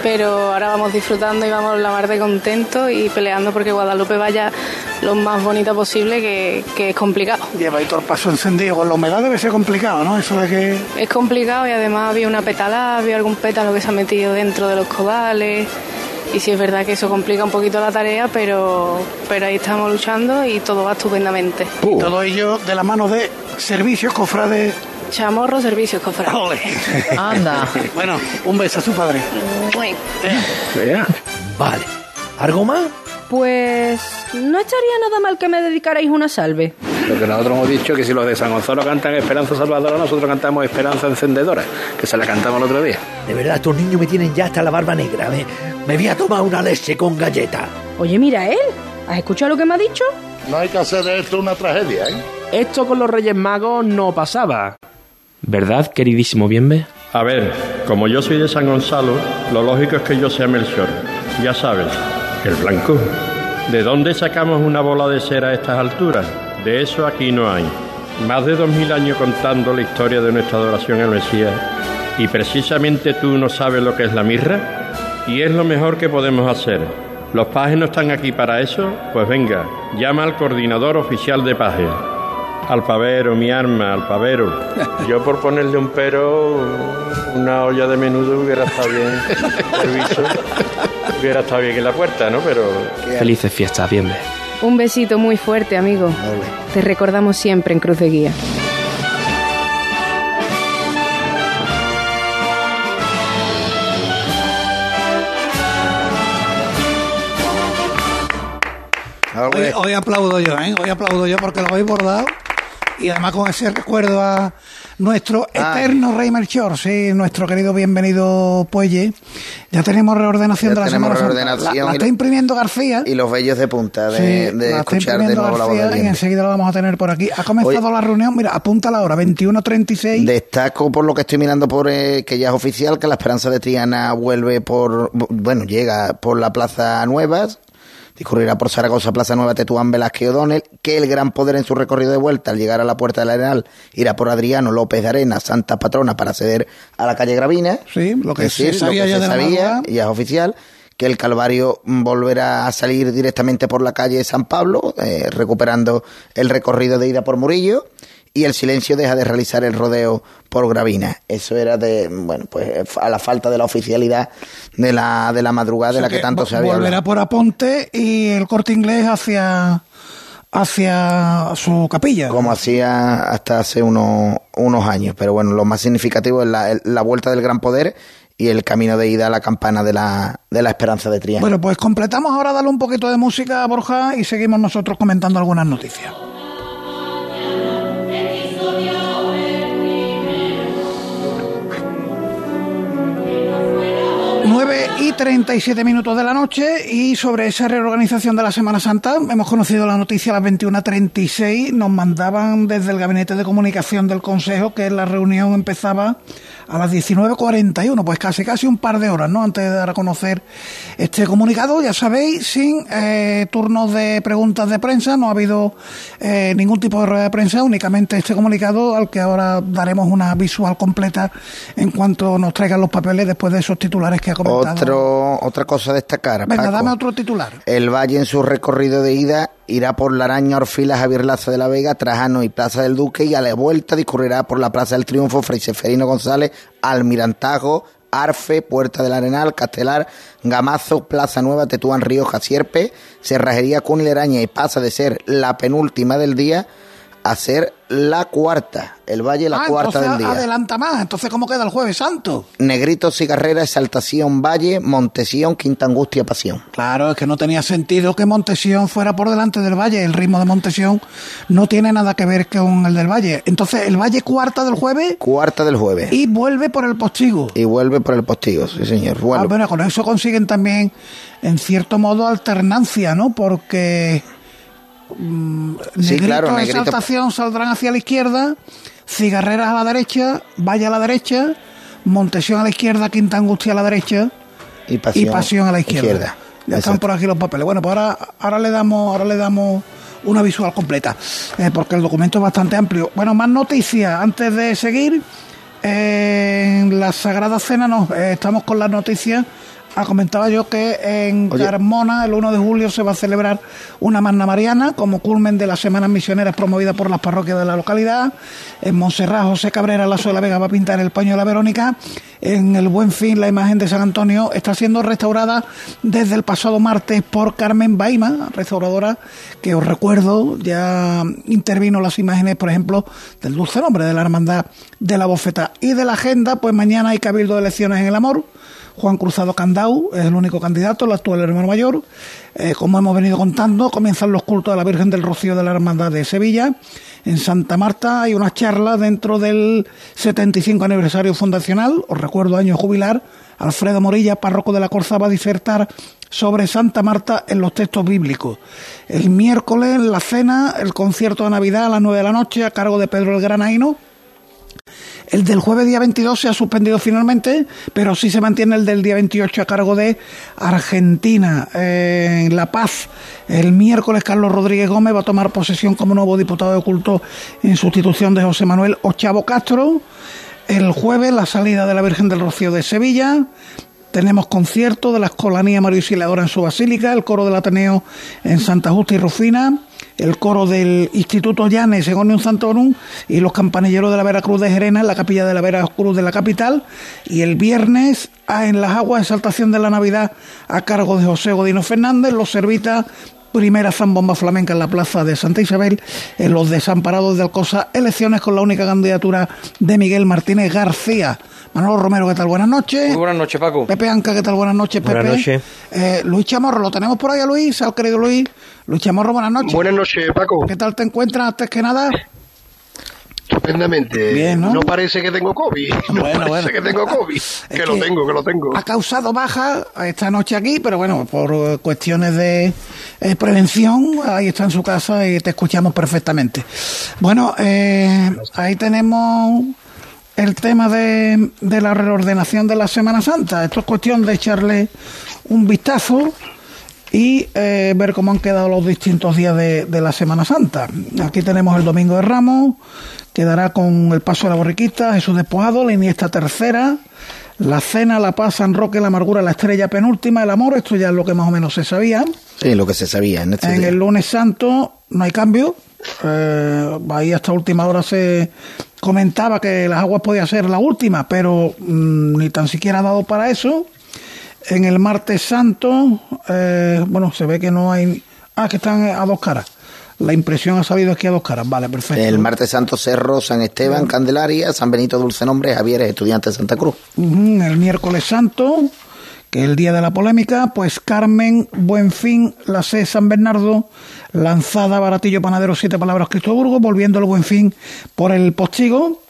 pero ahora vamos disfrutando y vamos la mar de contentos y peleando porque Guadalupe vaya lo más bonita posible, que, que es complicado. Lleva ahí todo el paso encendido, con la humedad debe ser complicado, ¿no? Eso de que... Es complicado y además había una petalada, había algún pétalo que se ha metido dentro de los codales y sí es verdad que eso complica un poquito la tarea, pero, pero ahí estamos luchando y todo va estupendamente. Y todo ello de la mano de Servicios Cofrades Chamorro Servicios Cofrades. Anda. bueno, un beso a su padre. Vale. ¿Algo más? Pues no estaría nada mal que me dedicarais una salve. Lo que nosotros hemos dicho es que si los de San Gonzalo cantan Esperanza Salvadora, nosotros cantamos Esperanza Encendedora, que se la cantamos el otro día. De verdad, estos niños me tienen ya hasta la barba negra. Me, me voy a tomar una leche con galleta. Oye, mira él. ¿Has escuchado lo que me ha dicho? No hay que hacer de esto una tragedia, ¿eh? Esto con los Reyes Magos no pasaba. ¿Verdad, queridísimo Bienve? A ver, como yo soy de San Gonzalo, lo lógico es que yo sea Melchor. Ya sabes, el blanco. ¿De dónde sacamos una bola de cera a estas alturas? De eso aquí no hay. Más de dos mil años contando la historia de nuestra adoración al Mesías. ¿Y precisamente tú no sabes lo que es la mirra? Y es lo mejor que podemos hacer. ¿Los pajes no están aquí para eso? Pues venga, llama al coordinador oficial de pajes. Al pavero, mi arma, al pavero. Yo por ponerle un pero, una olla de menudo hubiera estado bien. Servicio. Hubiera estado bien en la puerta, ¿no? Pero... Felices fiestas, Bienve. Un besito muy fuerte, amigo. Te recordamos siempre en Cruz de Guía. Hoy, hoy aplaudo yo, ¿eh? Hoy aplaudo yo porque lo habéis bordado. Y además con ese recuerdo a nuestro eterno Rey Melchor, sí, nuestro querido bienvenido Puelle. Ya tenemos reordenación Ya de la tenemos Semana. La, reordenación la y- está imprimiendo García. Y los bellos de punta de, Sí, de la está escuchar de nuevo la voz García del y enseguida la vamos a tener por aquí. Ha comenzado Oye. la reunión, mira, apunta la hora, 21.36. Destaco por lo que estoy mirando por eh, que ya es oficial que la Esperanza de Triana vuelve por bueno llega por la Plaza Nuevas discurrirá por Zaragoza, Plaza Nueva, Tetuán, Velázquez O'Donnell, que el gran poder en su recorrido de vuelta al llegar a la Puerta del Arenal irá por Adriano López de Arena, Santa Patrona, para acceder a la calle Gravina. Sí, lo que Es se decir, sabía lo que ya se sabía, ya es oficial, que el Calvario volverá a salir directamente por la calle San Pablo, eh, recuperando el recorrido de ida por Murillo, y el silencio deja de realizar el rodeo por Gravina. Eso era de, bueno, pues a la falta de la oficialidad de la, de la madrugada de la que, tanto se había Volverá hablado. por Aponte y el corte inglés hacia, hacia su capilla. Como hacía hasta hace unos, unos años. Pero bueno, lo más significativo es la, la vuelta del gran poder y el camino de ida a la campana de la, de la esperanza de Triana. Bueno, pues completamos ahora, dale un poquito de música a Borja y seguimos nosotros comentando algunas noticias. 9 y 37 minutos de la noche y sobre esa reorganización de la Semana Santa hemos conocido la noticia a las 21.36. Nos mandaban desde el Gabinete de Comunicación del Consejo que la reunión empezaba a las 19.41, pues casi casi un par de horas, ¿no? Antes de dar a conocer este comunicado, ya sabéis, sin eh, turnos de preguntas de prensa, no ha habido eh, ningún tipo de rueda de prensa, únicamente este comunicado al que ahora daremos una visual completa en cuanto nos traigan los papeles después de esos titulares que ha comentado. Otro, otra cosa a destacar. Venga, Paco. dame otro titular. El Valle en su recorrido de ida irá por la Araña, Orfila, Javier Laza de la Vega, Trajano y Plaza del Duque y a la vuelta discurrirá por la Plaza del Triunfo, Fray Seferino González, Almirantajo, Arfe, Puerta del Arenal, Castelar, Gamazo, Plaza Nueva, Tetuán, Rioja, Sierpe, Cerrajería, Cunileraña y pasa de ser la penúltima del día a ser la cuarta. El Valle la Ah, cuarta del día. adelanta más. Entonces, ¿cómo queda el Jueves Santo? Negrito, Cigarrera, Exaltación, Valle, Montesión, Quinta Angustia, Pasión. Claro, es que no tenía sentido que Montesión fuera por delante del Valle. El ritmo de Montesión no tiene nada que ver con el del Valle. Entonces, el Valle cuarta del jueves Cuarta del jueves. y vuelve por el postigo. Y vuelve por el postigo, sí señor. Bueno, Ah, bueno, con eso consiguen también, en cierto modo, alternancia, ¿no? Porque mm, Sí, Negrito claro, y Negrito- Exaltación saldrán hacia la izquierda, Cigarreras a la derecha, Valle a la derecha, Montesión a la izquierda, Quinta Angustia a la derecha y Pasión, y Pasión a la izquierda. Ya están por aquí los papeles. Bueno, pues ahora, ahora le damos, ahora le damos una visual completa, eh, porque el documento es bastante amplio. Bueno, más noticias antes de seguir. eh, en la Sagrada Cena nos eh, estamos con las noticias Ah, comentaba yo que en Carmona el 1 de julio se va a celebrar una Magna Mariana como culmen de las semanas misioneras promovidas por las parroquias de la localidad. En Montserrat José Cabrera Lazo de la Vega va a pintar el paño de la Verónica. En el Buen Fin la imagen de San Antonio está siendo restaurada desde el pasado martes por Carmen Baima, restauradora que os recuerdo ya intervino las imágenes, por ejemplo, del dulce nombre de la hermandad de la bofeta y de la agenda, pues mañana hay cabildo de elecciones en el amor Juan Cruzado Candau es el único candidato, el actual hermano mayor. Eh, como hemos venido contando, comienzan los cultos de la Virgen del Rocío de la Hermandad de Sevilla. En Santa Marta hay una charla dentro del 75 aniversario fundacional, os recuerdo año jubilar. Alfredo Morilla, párroco de la Corza, va a disertar sobre Santa Marta en los textos bíblicos. El miércoles, la cena, el concierto de Navidad a las 9 de la noche a cargo de Pedro el Granaino el del jueves día 22 se ha suspendido finalmente, pero sí se mantiene el del día 28 a cargo de Argentina. en La Paz, el miércoles Carlos Rodríguez Gómez va a tomar posesión como nuevo diputado de culto en sustitución de José Manuel Ochavo Castro. El jueves la salida de la Virgen del Rocío de Sevilla. Tenemos concierto de la Escolanía Mario Auxiliadora en su basílica, el coro del Ateneo en Santa Justa y Rufina el coro del Instituto Llanes en un Santorum y los campanilleros de la Veracruz de Jerena en la capilla de la Veracruz de la capital. Y el viernes en las aguas exaltación de la Navidad a cargo de José Godino Fernández, los servita primera zambomba flamenca en la plaza de Santa Isabel, en los desamparados de Alcosa, elecciones con la única candidatura de Miguel Martínez García. Manolo Romero, ¿qué tal? Buenas noches. Muy buenas noches, Paco. Pepe Anca, ¿qué tal? Buenas noches, Pepe. Buenas noches. Eh, Luis Chamorro, ¿lo tenemos por ahí a Luis? ¿Al querido Luis? Luis Chamorro, buenas noches. Buenas noches, Paco. ¿Qué tal te encuentras antes que nada? Estupendamente. Bien, ¿no? No parece que tengo COVID. No parece que tengo COVID. que, lo tengo, que lo tengo. Ha causado baja esta noche aquí, pero bueno, por eh, cuestiones de eh, prevención, ahí está en su casa y te escuchamos perfectamente. Bueno, eh, ahí tenemos el tema de, de, la reordenación de la Semana Santa. Esto es cuestión de echarle un vistazo y eh, ver cómo han quedado los distintos días de, de, la Semana Santa. Aquí tenemos el Domingo de Ramos, quedará con el paso de la borriquita, Jesús despojado, la Iniesta tercera, la cena, la paz, San Roque, la amargura, la estrella penúltima, el amor, esto ya es lo que más o menos se sabía. Sí, lo que se sabía. En, este en el lunes santo no hay cambio, eh, ahí hasta última hora se comentaba que las aguas podía ser la última, pero mmm, ni tan siquiera ha dado para eso. En el martes santo, eh, bueno, se ve que no hay... Ah, que están a dos caras. La impresión ha salido aquí a dos caras. Vale, perfecto. El martes santo Cerro, San Esteban, Candelaria, San Benito Dulce Nombre, Javier, estudiante de Santa Cruz. Uh -huh. El miércoles santo, que es el día de la polémica, pues Carmen, Buenfín, la C San Bernardo, Lanzada, Baratillo, Panadero, Siete Palabras, Cristoburgo, volviendo el Buenfín por el postigo.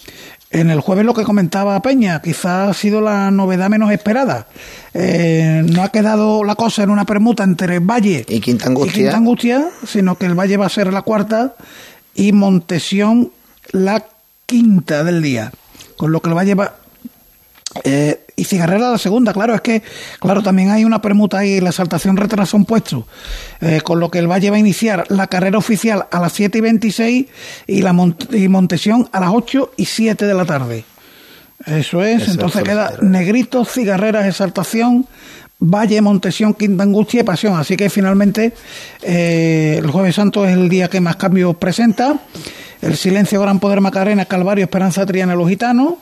En el jueves lo que comentaba Peña, quizás ha sido la novedad menos esperada. Eh, no ha quedado la cosa en una permuta entre Valle y Quinta Angustia. y Quinta Angustia, sino que el Valle va a ser la cuarta y Montesión la quinta del día. Con lo que el Valle va... Eh, y Cigarrera la segunda, claro, es que, claro, también hay una permuta ahí, la saltación retrasa un puesto, eh, con lo que el Valle va a iniciar la carrera oficial a las 7 y 26 y la Mont y Montesión a las 8 y 7 de la tarde. Eso es, Eso entonces queda Negrito, Cigarreras, Exaltación, Valle, Montesión, Quinta Angustia y Pasión. Así que finalmente eh, el Jueves Santo es el día que más cambios presenta. El Silencio, Gran Poder, Macarena, Calvario, Esperanza, Triana, Los Gitanos.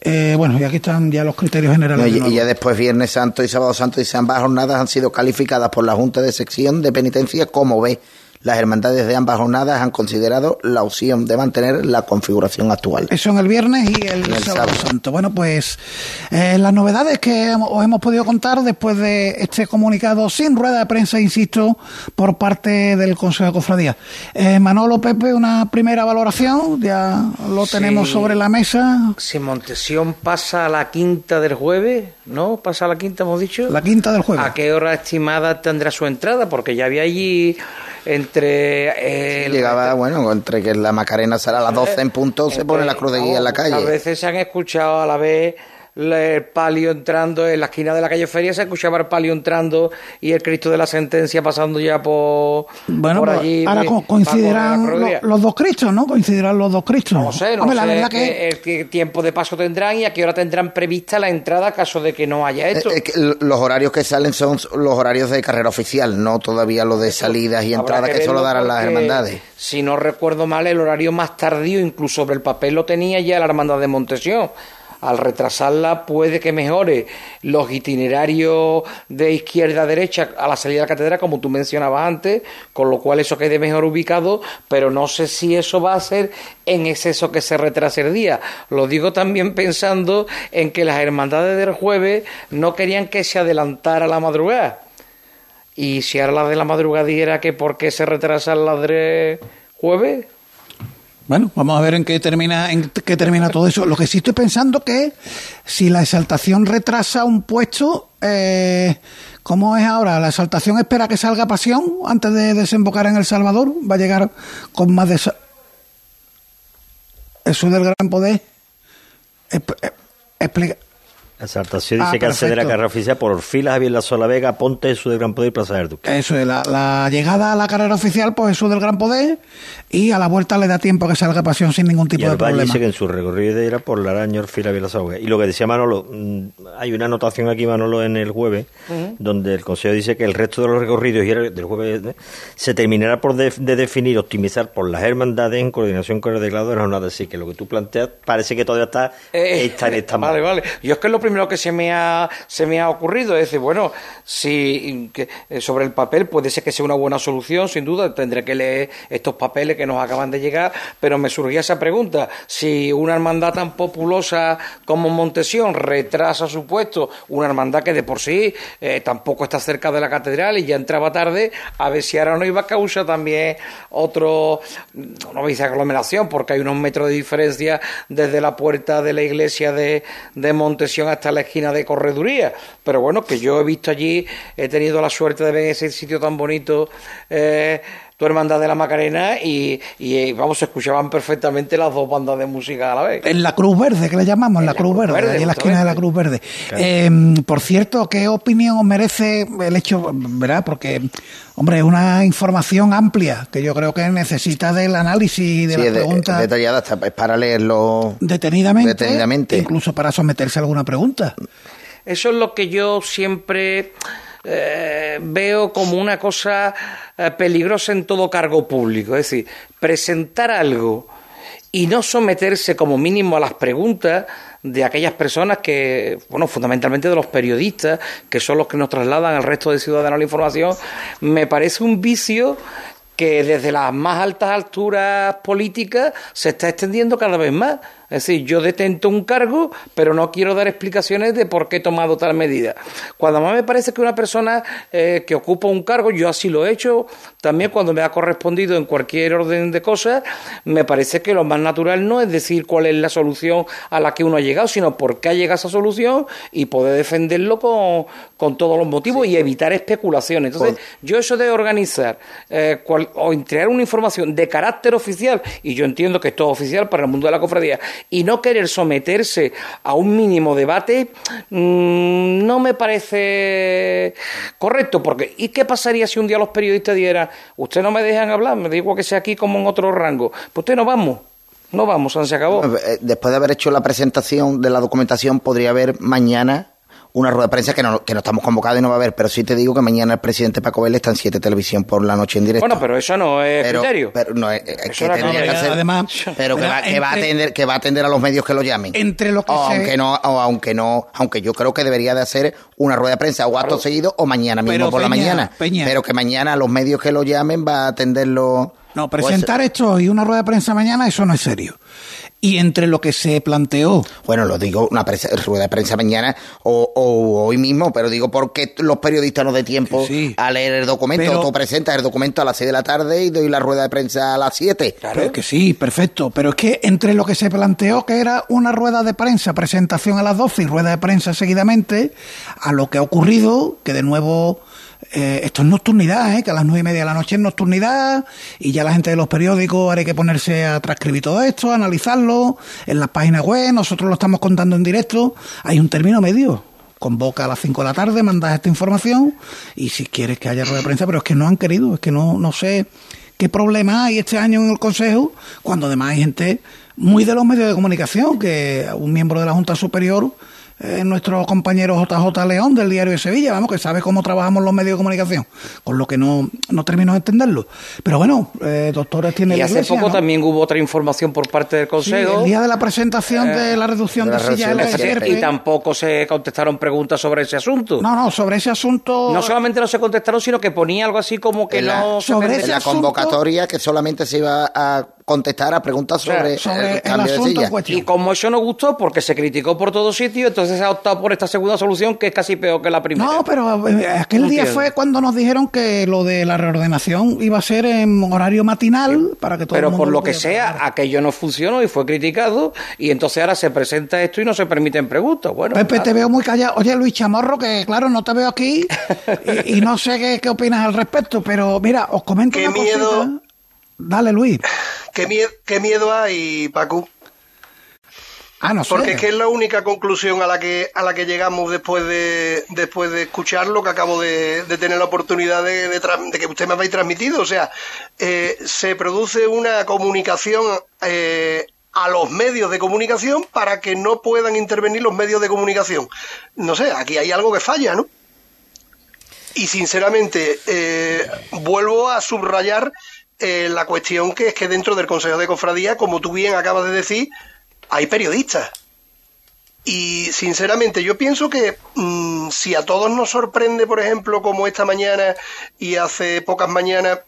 Eh, bueno, y aquí están ya los criterios generales. No, y, y, ya después Viernes Santo y Sábado Santo y ambas jornadas han sido calificadas por la Junta de Sección de Penitencia como B. Las hermandades de ambas jornadas han considerado la opción de mantener la configuración actual. Eso en el viernes y el, el sábado, sábado, santo. Bueno, pues eh, las novedades que os hemos podido contar después de este comunicado sin rueda de prensa, insisto, por parte del Consejo de Cofradía. Eh, Manolo Pepe, una primera valoración, ya lo tenemos Sí. sobre la mesa. Si Montesión pasa a la quinta del jueves, ¿no? Pasa a la quinta, hemos dicho. La quinta del jueves. ¿A qué hora estimada tendrá su entrada? Porque ya había allí entre... eh, el- Llegaba, bueno, entre que la Macarena será a las 12 en punto, se pone la cruz de guía en la A calle. veces se han escuchado a la vez el palio entrando en la esquina de la calle Feria, se escuchaba el palio entrando y el Cristo de la sentencia pasando ya por, Bueno, por allí. ahora eh, co- los dos Cristos, ¿no? Coincidirán los dos Cristos. No sé, no Hombre, sé la verdad qué, que eh, qué tiempo de paso tendrán y a qué hora tendrán prevista la entrada caso de que no haya esto. Eh, eh, que los horarios que salen son los horarios de carrera oficial, no todavía los de salidas y entradas que, solo verlo darán las hermandades. Si no recuerdo mal, el horario más tardío, incluso sobre el papel lo tenía ya la Hermandad de Montesión. Al retrasarla puede que mejore los itinerarios de izquierda a derecha a la salida de la catedral, como tú mencionabas antes, con lo cual eso quede mejor ubicado, pero no sé si eso va a ser en exceso que se retrase el día. Lo digo también pensando en que las hermandades del jueves no querían que se adelantara la madrugada. Y si ahora la de la madrugada dijera que por qué se retrasan las de jueves, Bueno, vamos a ver en qué termina, en qué termina todo eso. Lo que sí estoy pensando que si la exaltación retrasa un puesto, eh, ¿cómo es ahora? ¿La exaltación espera que salga pasión antes de desembocar en El Salvador? ¿Va a llegar con más de... Eso del gran poder? Esp- eh, explica- La exaltación Ah, dice que accede a la carrera oficial por filas Javier La Sola Vega, Ponte, Jesús del Gran Poder y Plaza del Duque. Eso es, la, la llegada a la carrera oficial, pues eso del gran poder, y a la vuelta le da tiempo a que salga pasión sin ningún Y tipo de problema. dice que en su recorrido era por la araña, Orfila, Javier La Sola Vega. Y lo que decía Manolo, mm, hay una anotación aquí, Manolo, en el jueves, donde el Consejo dice que el resto de los recorridos y el del jueves eh, se terminará por de, de definir, optimizar por las hermandades en coordinación con el delegado de la jornada. Así que lo que tú planteas parece que todavía está, Eh, está en esta Vale, vale. Yo es que lo primero que se me ha, se me ha ocurrido es decir, bueno, si que, eh, sobre el papel puede ser que sea una buena solución, sin duda, tendré que leer estos papeles que nos acaban de llegar, pero me surgía esa pregunta, si una hermandad tan populosa como Montesión retrasa su puesto, una hermandad que de por sí eh, tampoco está cerca de la catedral y ya entraba tarde, a ver si ahora no iba a causar también otro, no voy a decir aglomeración, porque hay unos metros de diferencia desde la puerta de la iglesia de, de Montesión hasta la esquina de Correduría. Pero bueno, que yo he visto allí, he tenido la suerte de ver ese sitio tan bonito. eh, tu hermandad de la Macarena y, y, eh, vamos, se escuchaban perfectamente las dos bandas de música a la vez. En la Cruz Verde, que le llamamos, la, Cruz Verde, Verde, ahí en la esquina de la Cruz Verde. Claro. Eh, por cierto, ¿qué opinión os merece el hecho, verdad? Porque, hombre, es una información amplia que yo creo que necesita del análisis de Sí, las de- preguntas detallada, hasta es para leerlo detenidamente, detenidamente. incluso para someterse a alguna pregunta. Eso es lo que yo siempre eh, veo como una cosa eh, peligrosa en todo cargo público. Es decir, presentar algo y no someterse como mínimo a las preguntas de aquellas personas que, bueno, fundamentalmente de los periodistas, que son los que nos trasladan al resto de ciudadanos la información, me parece un vicio que desde las más altas alturas políticas se está extendiendo cada vez más. Es decir, yo detento un cargo, pero no quiero dar explicaciones de por qué he tomado tal medida. Cuando más me parece que una persona eh, que ocupa un cargo, yo así lo he hecho, también cuando me ha correspondido en cualquier orden de cosas, me parece que lo más natural no es decir cuál es la solución a la que uno ha llegado, sino por qué ha llegado a esa solución y poder defenderlo con, con todos los motivos y evitar especulaciones. Entonces, yo eso de organizar eh, cual- o entregar una información de carácter oficial, y yo entiendo que esto es oficial para el mundo de la cofradía, y no querer someterse a un mínimo debate, mm, no me parece correcto, porque ¿y qué pasaría si un día los periodistas dijeran, usted no me dejan hablar, me digo que sea aquí como en otro rango? Pues usted no vamos, no vamos, se acabó. Eh, Después de haber hecho la presentación de la documentación, podría haber mañana una rueda de prensa que no, que no estamos convocados y no va a haber, pero sí te digo que mañana el presidente Paco Vélez está en siete televisión por la noche en directo. Bueno, pero eso no es Pero- criterio. pero no es, que tendría que hacer- Además, pero que va, que va a atender que va a atender a los medios que lo llamen Entre lo que o se- aunque no o aunque no aunque yo creo que debería de hacer una rueda de prensa o acto seguido o mañana mismo Pero, por la mañana Peña. pero que mañana a los medios que lo llamen va a atenderlo No, presentar esto y una rueda de prensa mañana, eso no es serio. Y entre lo que se planteó. Bueno, lo digo, una presa- rueda de prensa mañana o, o hoy mismo, pero digo porque los periodistas no dé tiempo a leer el documento. Pero- Tú presentas el documento a las 6 de la tarde y doy la rueda de prensa a las 7. Claro que sí, perfecto. Pero es que entre lo que se planteó que era una rueda de prensa, presentación a las 12 y rueda de prensa seguidamente, a lo que ha ocurrido, que de nuevo eh, esto es nocturnidad, ¿eh? que a las nueve y media de la noche es nocturnidad y ya la gente de los periódicos haré que ponerse a transcribir todo esto, analizarlo en las páginas web, nosotros lo estamos contando en directo, hay un término medio. Convoca a las 5 de la tarde, mandas esta información y si quieres que haya rueda de prensa, pero es que no han querido, es que no, no sé qué problema hay este año en el Consejo, cuando además hay gente muy de los medios de comunicación, que un miembro de la Junta Superior eh, nuestro compañero JJ León del diario de Sevilla, vamos, que sabe cómo trabajamos los medios de comunicación, con lo que no, no termino de entenderlo. Pero bueno, eh, doctores tiene Y la hace poco ¿no? también hubo otra información por parte del Sí, Consejo. el día de la presentación de la reducción de, sillas en la SERPE. y tampoco se contestaron preguntas sobre ese asunto. No, no, sobre ese asunto. No solamente no se contestaron, sino que ponía algo así como que en la, no se en la convocatoria que solamente se iba a contestar a preguntas sobre, el cambio de silla. Y como eso no gustó, porque se criticó por todos sitios, entonces se ha optado por esta segunda solución que es casi peor que la primera. No, pero eh, aquel No día entiendo. fue cuando nos dijeron que lo de la reordenación iba a ser en horario matinal para que todo Pero el mundo por lo que sea, aquello no funcionó y fue criticado, y entonces ahora se presenta esto y no se permiten preguntas. Bueno, Pepe, te veo muy callado. Oye, Luis Chamorro, que claro, no te veo aquí y, y no sé qué, qué opinas al respecto, pero mira, os comento Qué una miedo. cosita. Dale, Luis. ¿Qué, mie- qué miedo hay, Paco? Ah, no sé. Porque es que es la única conclusión a la que a la que llegamos después de después de escuchar lo que acabo de, de tener la oportunidad de, de tra- de que usted me habéis transmitido. O sea, eh, se produce una comunicación eh, a los medios de comunicación para que no puedan intervenir los medios de comunicación. No sé, aquí hay algo que falla, ¿no? Y sinceramente, eh, vuelvo a subrayar eh, la cuestión que es que dentro del Consejo de Cofradía, como tú bien acabas de decir, hay periodistas. Y sinceramente yo pienso que mm, si a todos nos sorprende, por ejemplo, como esta mañana y hace pocas mañanas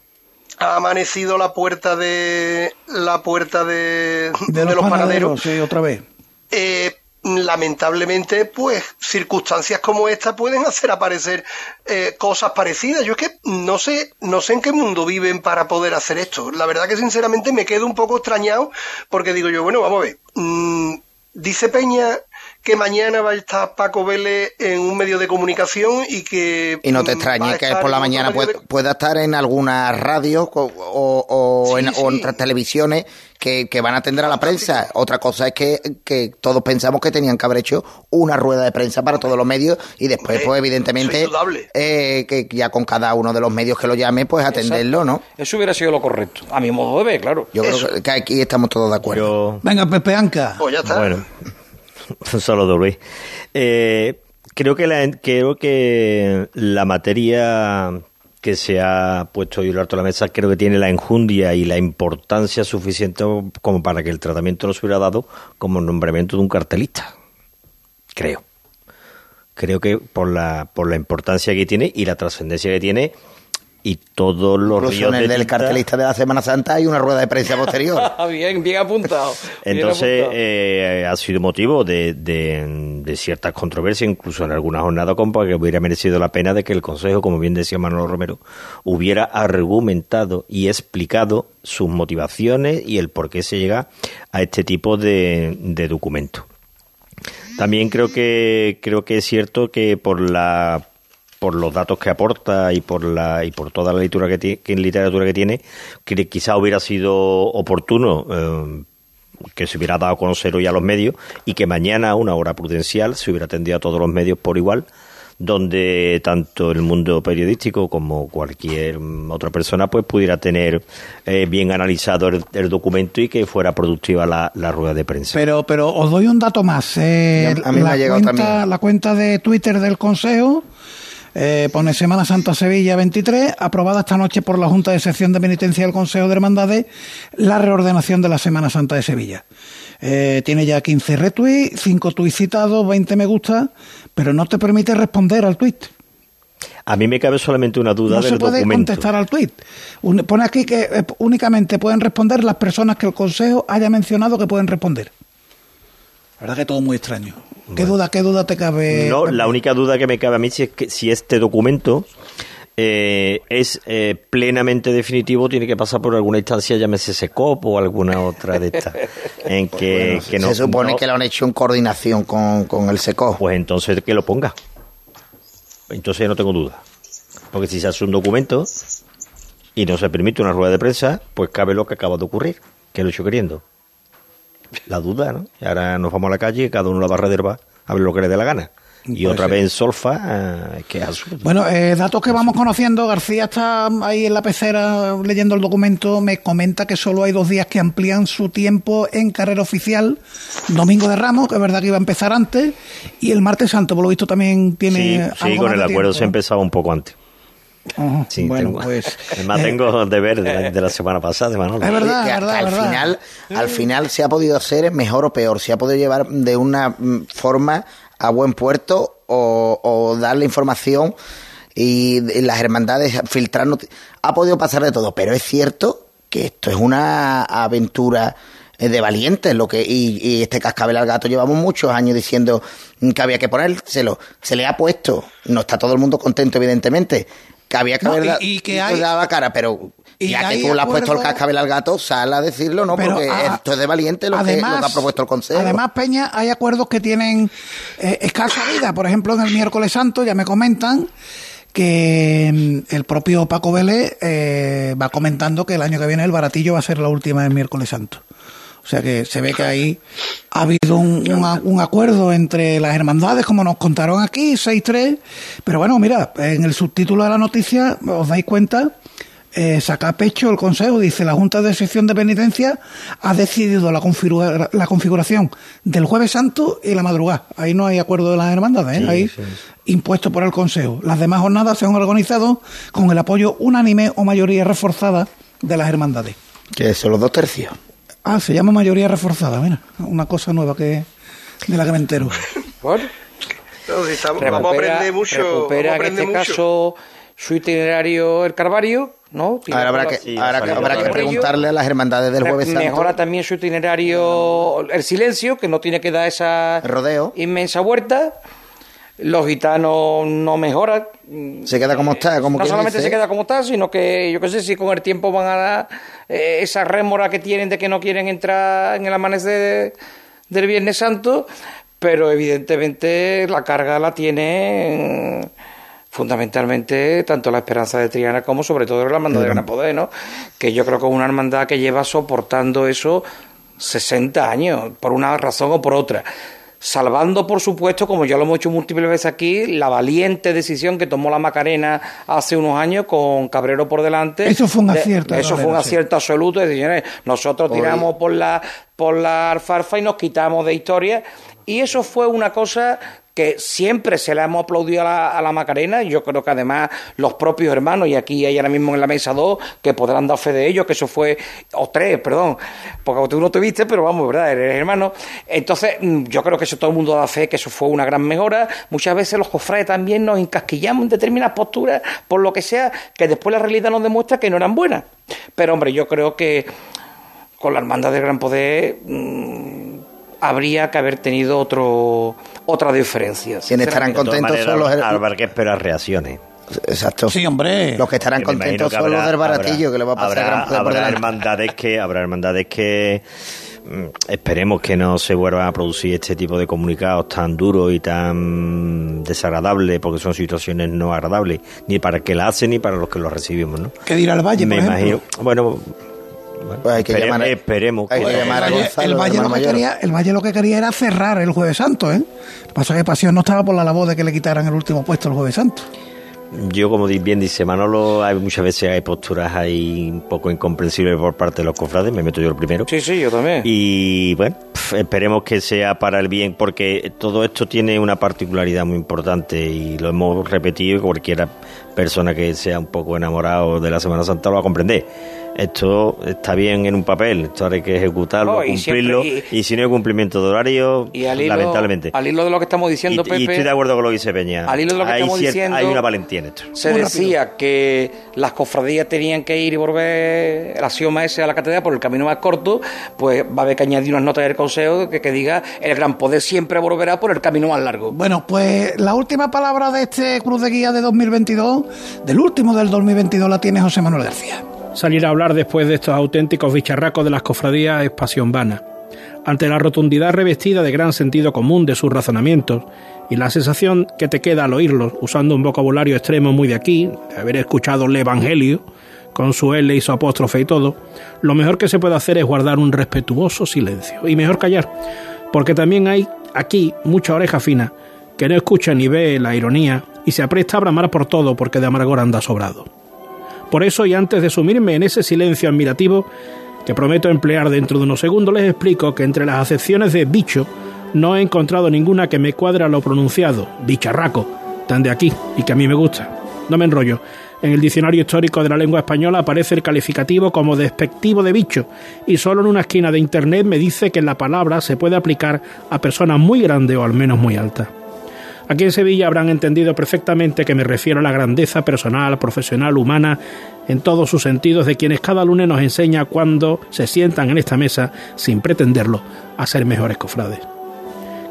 ha amanecido la puerta de la puerta de, De los, panaderos, sí, otra vez. eh, lamentablemente, pues circunstancias como esta pueden hacer aparecer eh, cosas parecidas. Yo es que no sé, no sé en qué mundo viven para poder hacer esto. La verdad que sinceramente me quedo un poco extrañado porque digo yo, bueno, vamos a ver. mm, dice Peña que mañana va a estar Paco Vélez en un medio de comunicación y que Y no te mm, extrañe que por la mañana pueda, pueda estar en alguna radio o, o- o en, otras televisiones que, que van a atender a la prensa. Otra cosa es que, que todos pensamos que tenían que haber hecho una rueda de prensa para todos los medios y después, pues evidentemente, eh, que ya con cada uno de los medios que lo llame, pues atenderlo, ¿no? Eso hubiera sido lo correcto. A mi modo de ver, claro. Yo creo que- que aquí estamos todos de acuerdo. Venga, Pepe Anca. Pues ya está. Bueno, un saludo, Luis. Eh, creo que la, creo que la materia que se ha puesto hoy alto de la mesa creo que tiene la enjundia y la importancia suficiente como para que el tratamiento no se hubiera dado como nombramiento de un cartelista. Creo. Creo que por la, por la importancia que tiene y la trascendencia que tiene y todos los Incluso ríos en el de del tinta- cartelista de la Semana Santa hay una rueda de prensa posterior. bien, bien apuntado. bien Entonces apuntado. eh, ha sido motivo de, de, de ciertas controversias, incluso en algunas jornadas, como para que hubiera merecido la pena de que el Consejo, como bien decía Manolo Romero, hubiera argumentado y explicado sus motivaciones y el por qué se llega a este tipo de, de documento. También creo que creo que es cierto que por la por los datos que aporta y por la y por toda la literatura que, ti- que literatura que tiene, que quizá hubiera sido oportuno eh, que se hubiera dado a conocer hoy a los medios y que mañana a una hora prudencial se hubiera atendido a todos los medios por igual, donde tanto el mundo periodístico como cualquier otra persona pues pudiera tener eh, bien analizado el, el documento y que fuera productiva la, la rueda de prensa. Pero, pero os doy un dato más. Eh, a mí me la, ha llegado cuenta, también. la cuenta de Twitter del Consejo eh, pone Semana Santa Sevilla 23, aprobada esta noche por la Junta de Sección de Penitencia del Consejo de Hermandades, la reordenación de la Semana Santa de Sevilla. Eh, tiene ya 15 retweets, 5 tweets citados, 20 me gusta, pero no te permite responder al tweet. A mí me cabe solamente una duda No del se puede contestar al tweet. Un- Pone aquí que eh, únicamente pueden responder las personas que el Consejo haya mencionado que pueden responder. La verdad que todo muy extraño. ¿Qué duda, qué duda te cabe? No, la única duda que me cabe a mí si es que si este documento eh, es eh, plenamente definitivo, tiene que pasar por alguna instancia, llámese SECOP o alguna otra de estas, en que, Bueno, que no, se supone no- que lo han hecho en coordinación con, con el SECO. Pues entonces que lo ponga. Entonces no tengo duda. Porque si se hace un documento y no se permite una rueda de prensa, pues cabe lo que acaba de ocurrir, que lo he hecho queriendo. La duda, ¿no? Y ahora nos vamos a la calle y cada uno la va a reservar a ver lo que le dé la gana. Y Puede otra vez en solfa, eh, que es absurdo. Bueno, eh, datos que vamos conociendo. García está ahí en la pecera leyendo el documento. Me comenta que solo hay dos días que amplían su tiempo en carrera oficial. Domingo de Ramos, que es verdad que iba a empezar antes. Y el martes santo, por lo visto, también tiene. sí, algo con el acuerdo tiempo. se empezaba un poco antes. Sí, bueno, tengo- pues. Además eh, tengo deber de la, de la semana pasada, de Manolo. Es verdad, que, es verdad, que al verdad. final al final se ha podido hacer mejor o peor se ha podido llevar de una mm, forma a buen puerto o, o darle información y, y las hermandades filtrar ha podido pasar de todo pero es cierto que esto es una aventura eh, de valientes lo que y, y este cascabel al gato llevamos muchos años diciendo que había que ponérselo se le ha puesto no está todo el mundo contento evidentemente que había que No, haber y- que hay- dado la cara pero y ya que tú le has puesto el cascabel al gato, sal a decirlo, ¿no? Pero, Porque a- esto es de valiente lo, que, lo que ha propuesto el Consejo. Además, Peña, hay acuerdos que tienen eh, escasa vida. Por ejemplo, en el miércoles santo ya me comentan que mm, el propio Paco Vélez eh, va comentando que el año que viene el baratillo va a ser la última del miércoles santo. O sea que se ve que ahí ha habido un, un acuerdo entre las hermandades, como nos contaron aquí, 6-3. Pero bueno, mira, en el subtítulo de la noticia, os dais cuenta, eh, saca pecho el Consejo, dice, la Junta de Sección de Penitencia ha decidido la, configura- la configuración del Jueves Santo y la madrugada. Ahí no hay acuerdo de las hermandades, ¿eh? Sí, ahí sí. impuesto por el Consejo. Las demás jornadas se han organizado con el apoyo unánime o mayoría reforzada de las hermandades. Que son los dos tercios. Ah, se llama mayoría reforzada, mira, una cosa nueva que de la que me entero. Bueno, No, estamos- vamos a aprender mucho. recupera vamos a en este mucho. caso su itinerario el Carvario, ¿no? Ahora habrá que, sí, ahora que- habrá que preguntarle a las hermandades del Jueves Santo. Mejora también su itinerario el silencio, que no tiene que dar esa Rodeo. inmensa vuelta. Los gitanos no mejoran. Se queda como está, como no solamente dice. se queda como está, sino que yo qué sé si con el tiempo van a dar eh, esa rémora que tienen de que no quieren entrar en el amanecer de- del Viernes Santo, pero evidentemente la carga la tiene fundamentalmente tanto la Esperanza de Triana como sobre todo la Hermandad de Gran Poder, ¿no? Que yo creo que es una hermandad que lleva soportando eso 60 años, por una razón o por otra. Salvando, por supuesto, como ya lo hemos hecho múltiples veces aquí, la valiente decisión que tomó la Macarena hace unos años con Cabrero por delante. Eso fue un De- acierto, Eso fue un acierto absoluto. Decir, señores, nosotros tiramos por la, por la alfarfa y nos quitamos de historia. Y eso fue una cosa siempre se la hemos aplaudido a la, a la Macarena. Yo creo que además los propios hermanos, y aquí hay ahora mismo en la mesa dos, que podrán dar fe de ello, que eso fue, o tres, perdón, porque tú no te viste, pero vamos, ¿verdad? Eres hermano. Entonces, mm, yo creo que eso todo el mundo da fe, que eso fue una gran mejora. Muchas veces los cofrades también nos encasquillamos en determinadas posturas, por lo que sea, que después la realidad nos demuestra que no eran buenas. Pero, hombre, yo creo que con la hermandad del gran poder mm, habría que haber tenido otro otra diferencia. Quienes estarán De todas contentos maneras, son los... Habrá que esperar reacciones. Exacto. Sí, hombre. Los que estarán Que contentos que son habrá- los del baratillo, habrá- que le va a pasar habrá, gran habrá hermandades que habrá hermandades que mm, esperemos que no se vuelvan a producir este tipo de comunicados tan duros y tan desagradables porque son situaciones no agradables ni para el que la hacen ni para los que lo recibimos ¿no? ¿Qué dirá el Valle, me por ejemplo? imagino bueno, bueno, Pues hay que llamar a- esperemos hay que que- llamar a el Valle, Gonzalo, el Valle hermano lo que mayor. quería, el Valle lo que quería era cerrar el Jueves Santo, ¿eh? Lo que pasa es que Pasión no estaba por la labor de que le quitaran el último puesto el Jueves Santo. Yo, como bien dice Manolo, hay muchas veces hay posturas ahí un poco incomprensibles por parte de los cofrades, me meto yo el primero. Sí, sí, yo también. Y bueno, esperemos que sea para el bien, porque todo esto tiene una particularidad muy importante y lo hemos repetido y cualquiera persona que sea un poco enamorado de la Semana Santa lo va a comprender. Esto está bien en un papel, esto hay que ejecutarlo, Oh, y cumplirlo, siempre- y, si no hay cumplimiento de horario, Y al hilo, lamentablemente. al hilo de lo que estamos diciendo, y, y Pepe, estoy de acuerdo con lo que dice Peña. Al hilo de lo que hay, estamos diciendo- hay una valentía en esto. se decía que las cofradías tenían que ir y volver el axioma ese a la catedral por el camino más corto, pues va a haber que añadir unas notas del consejo que, que diga el gran poder siempre volverá por el camino más largo. Bueno, pues la última palabra de este Cruz de Guía de 2022, del último del 2022, la tiene José Manuel García. Salir a hablar después de estos auténticos bicharracos de las cofradías es pasión vana. ante la rotundidad revestida de gran sentido común de sus razonamientos y la sensación que te queda al oírlos, usando un vocabulario extremo muy de aquí, de haber escuchado el Evangelio, con su L y su apóstrofe y todo, lo mejor que se puede hacer es guardar un respetuoso silencio y mejor callar, porque también hay aquí mucha oreja fina que no escucha ni ve la ironía y se apresta a bramar por todo porque de amargor anda sobrado. Por eso, y antes de sumirme en ese silencio admirativo, que prometo emplear dentro de unos segundos, les explico que entre las acepciones de bicho no he encontrado ninguna que me cuadre a lo pronunciado, bicharraco, tan de aquí y que a mí me gusta. No me enrollo. En el diccionario histórico de la lengua española aparece el calificativo como despectivo de bicho y solo en una esquina de internet me dice que la palabra se puede aplicar a personas muy grandes o al menos muy altas. Aquí en Sevilla habrán entendido perfectamente que me refiero a la grandeza personal, profesional, humana, en todos sus sentidos de quienes cada lunes nos enseña cuando se sientan en esta mesa, sin pretenderlo, a ser mejores cofrades.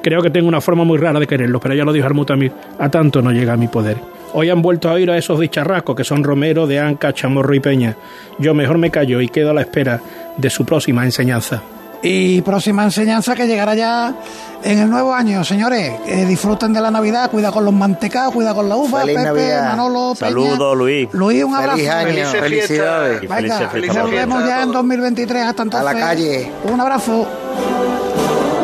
Creo que tengo una forma muy rara de quererlos, pero ya lo dijo Armutamir, a tanto no llega a mi poder. Hoy han vuelto a oír a esos dicharrascos que son Romero, de Anca, Chamorro y Peña. Yo mejor me callo y quedo a la espera de su próxima enseñanza. Y próxima enseñanza que llegará ya en el nuevo año, señores. disfruten de la Navidad, cuida con los mantecados, cuida con la uva. Feliz Pepe, Navidad. Manolo, Saludos, Luis. Luis, un abrazo. Feliz año. Felices Felicidades. Venga, nos vemos ya en 2023. Hasta entonces. calle. Un abrazo.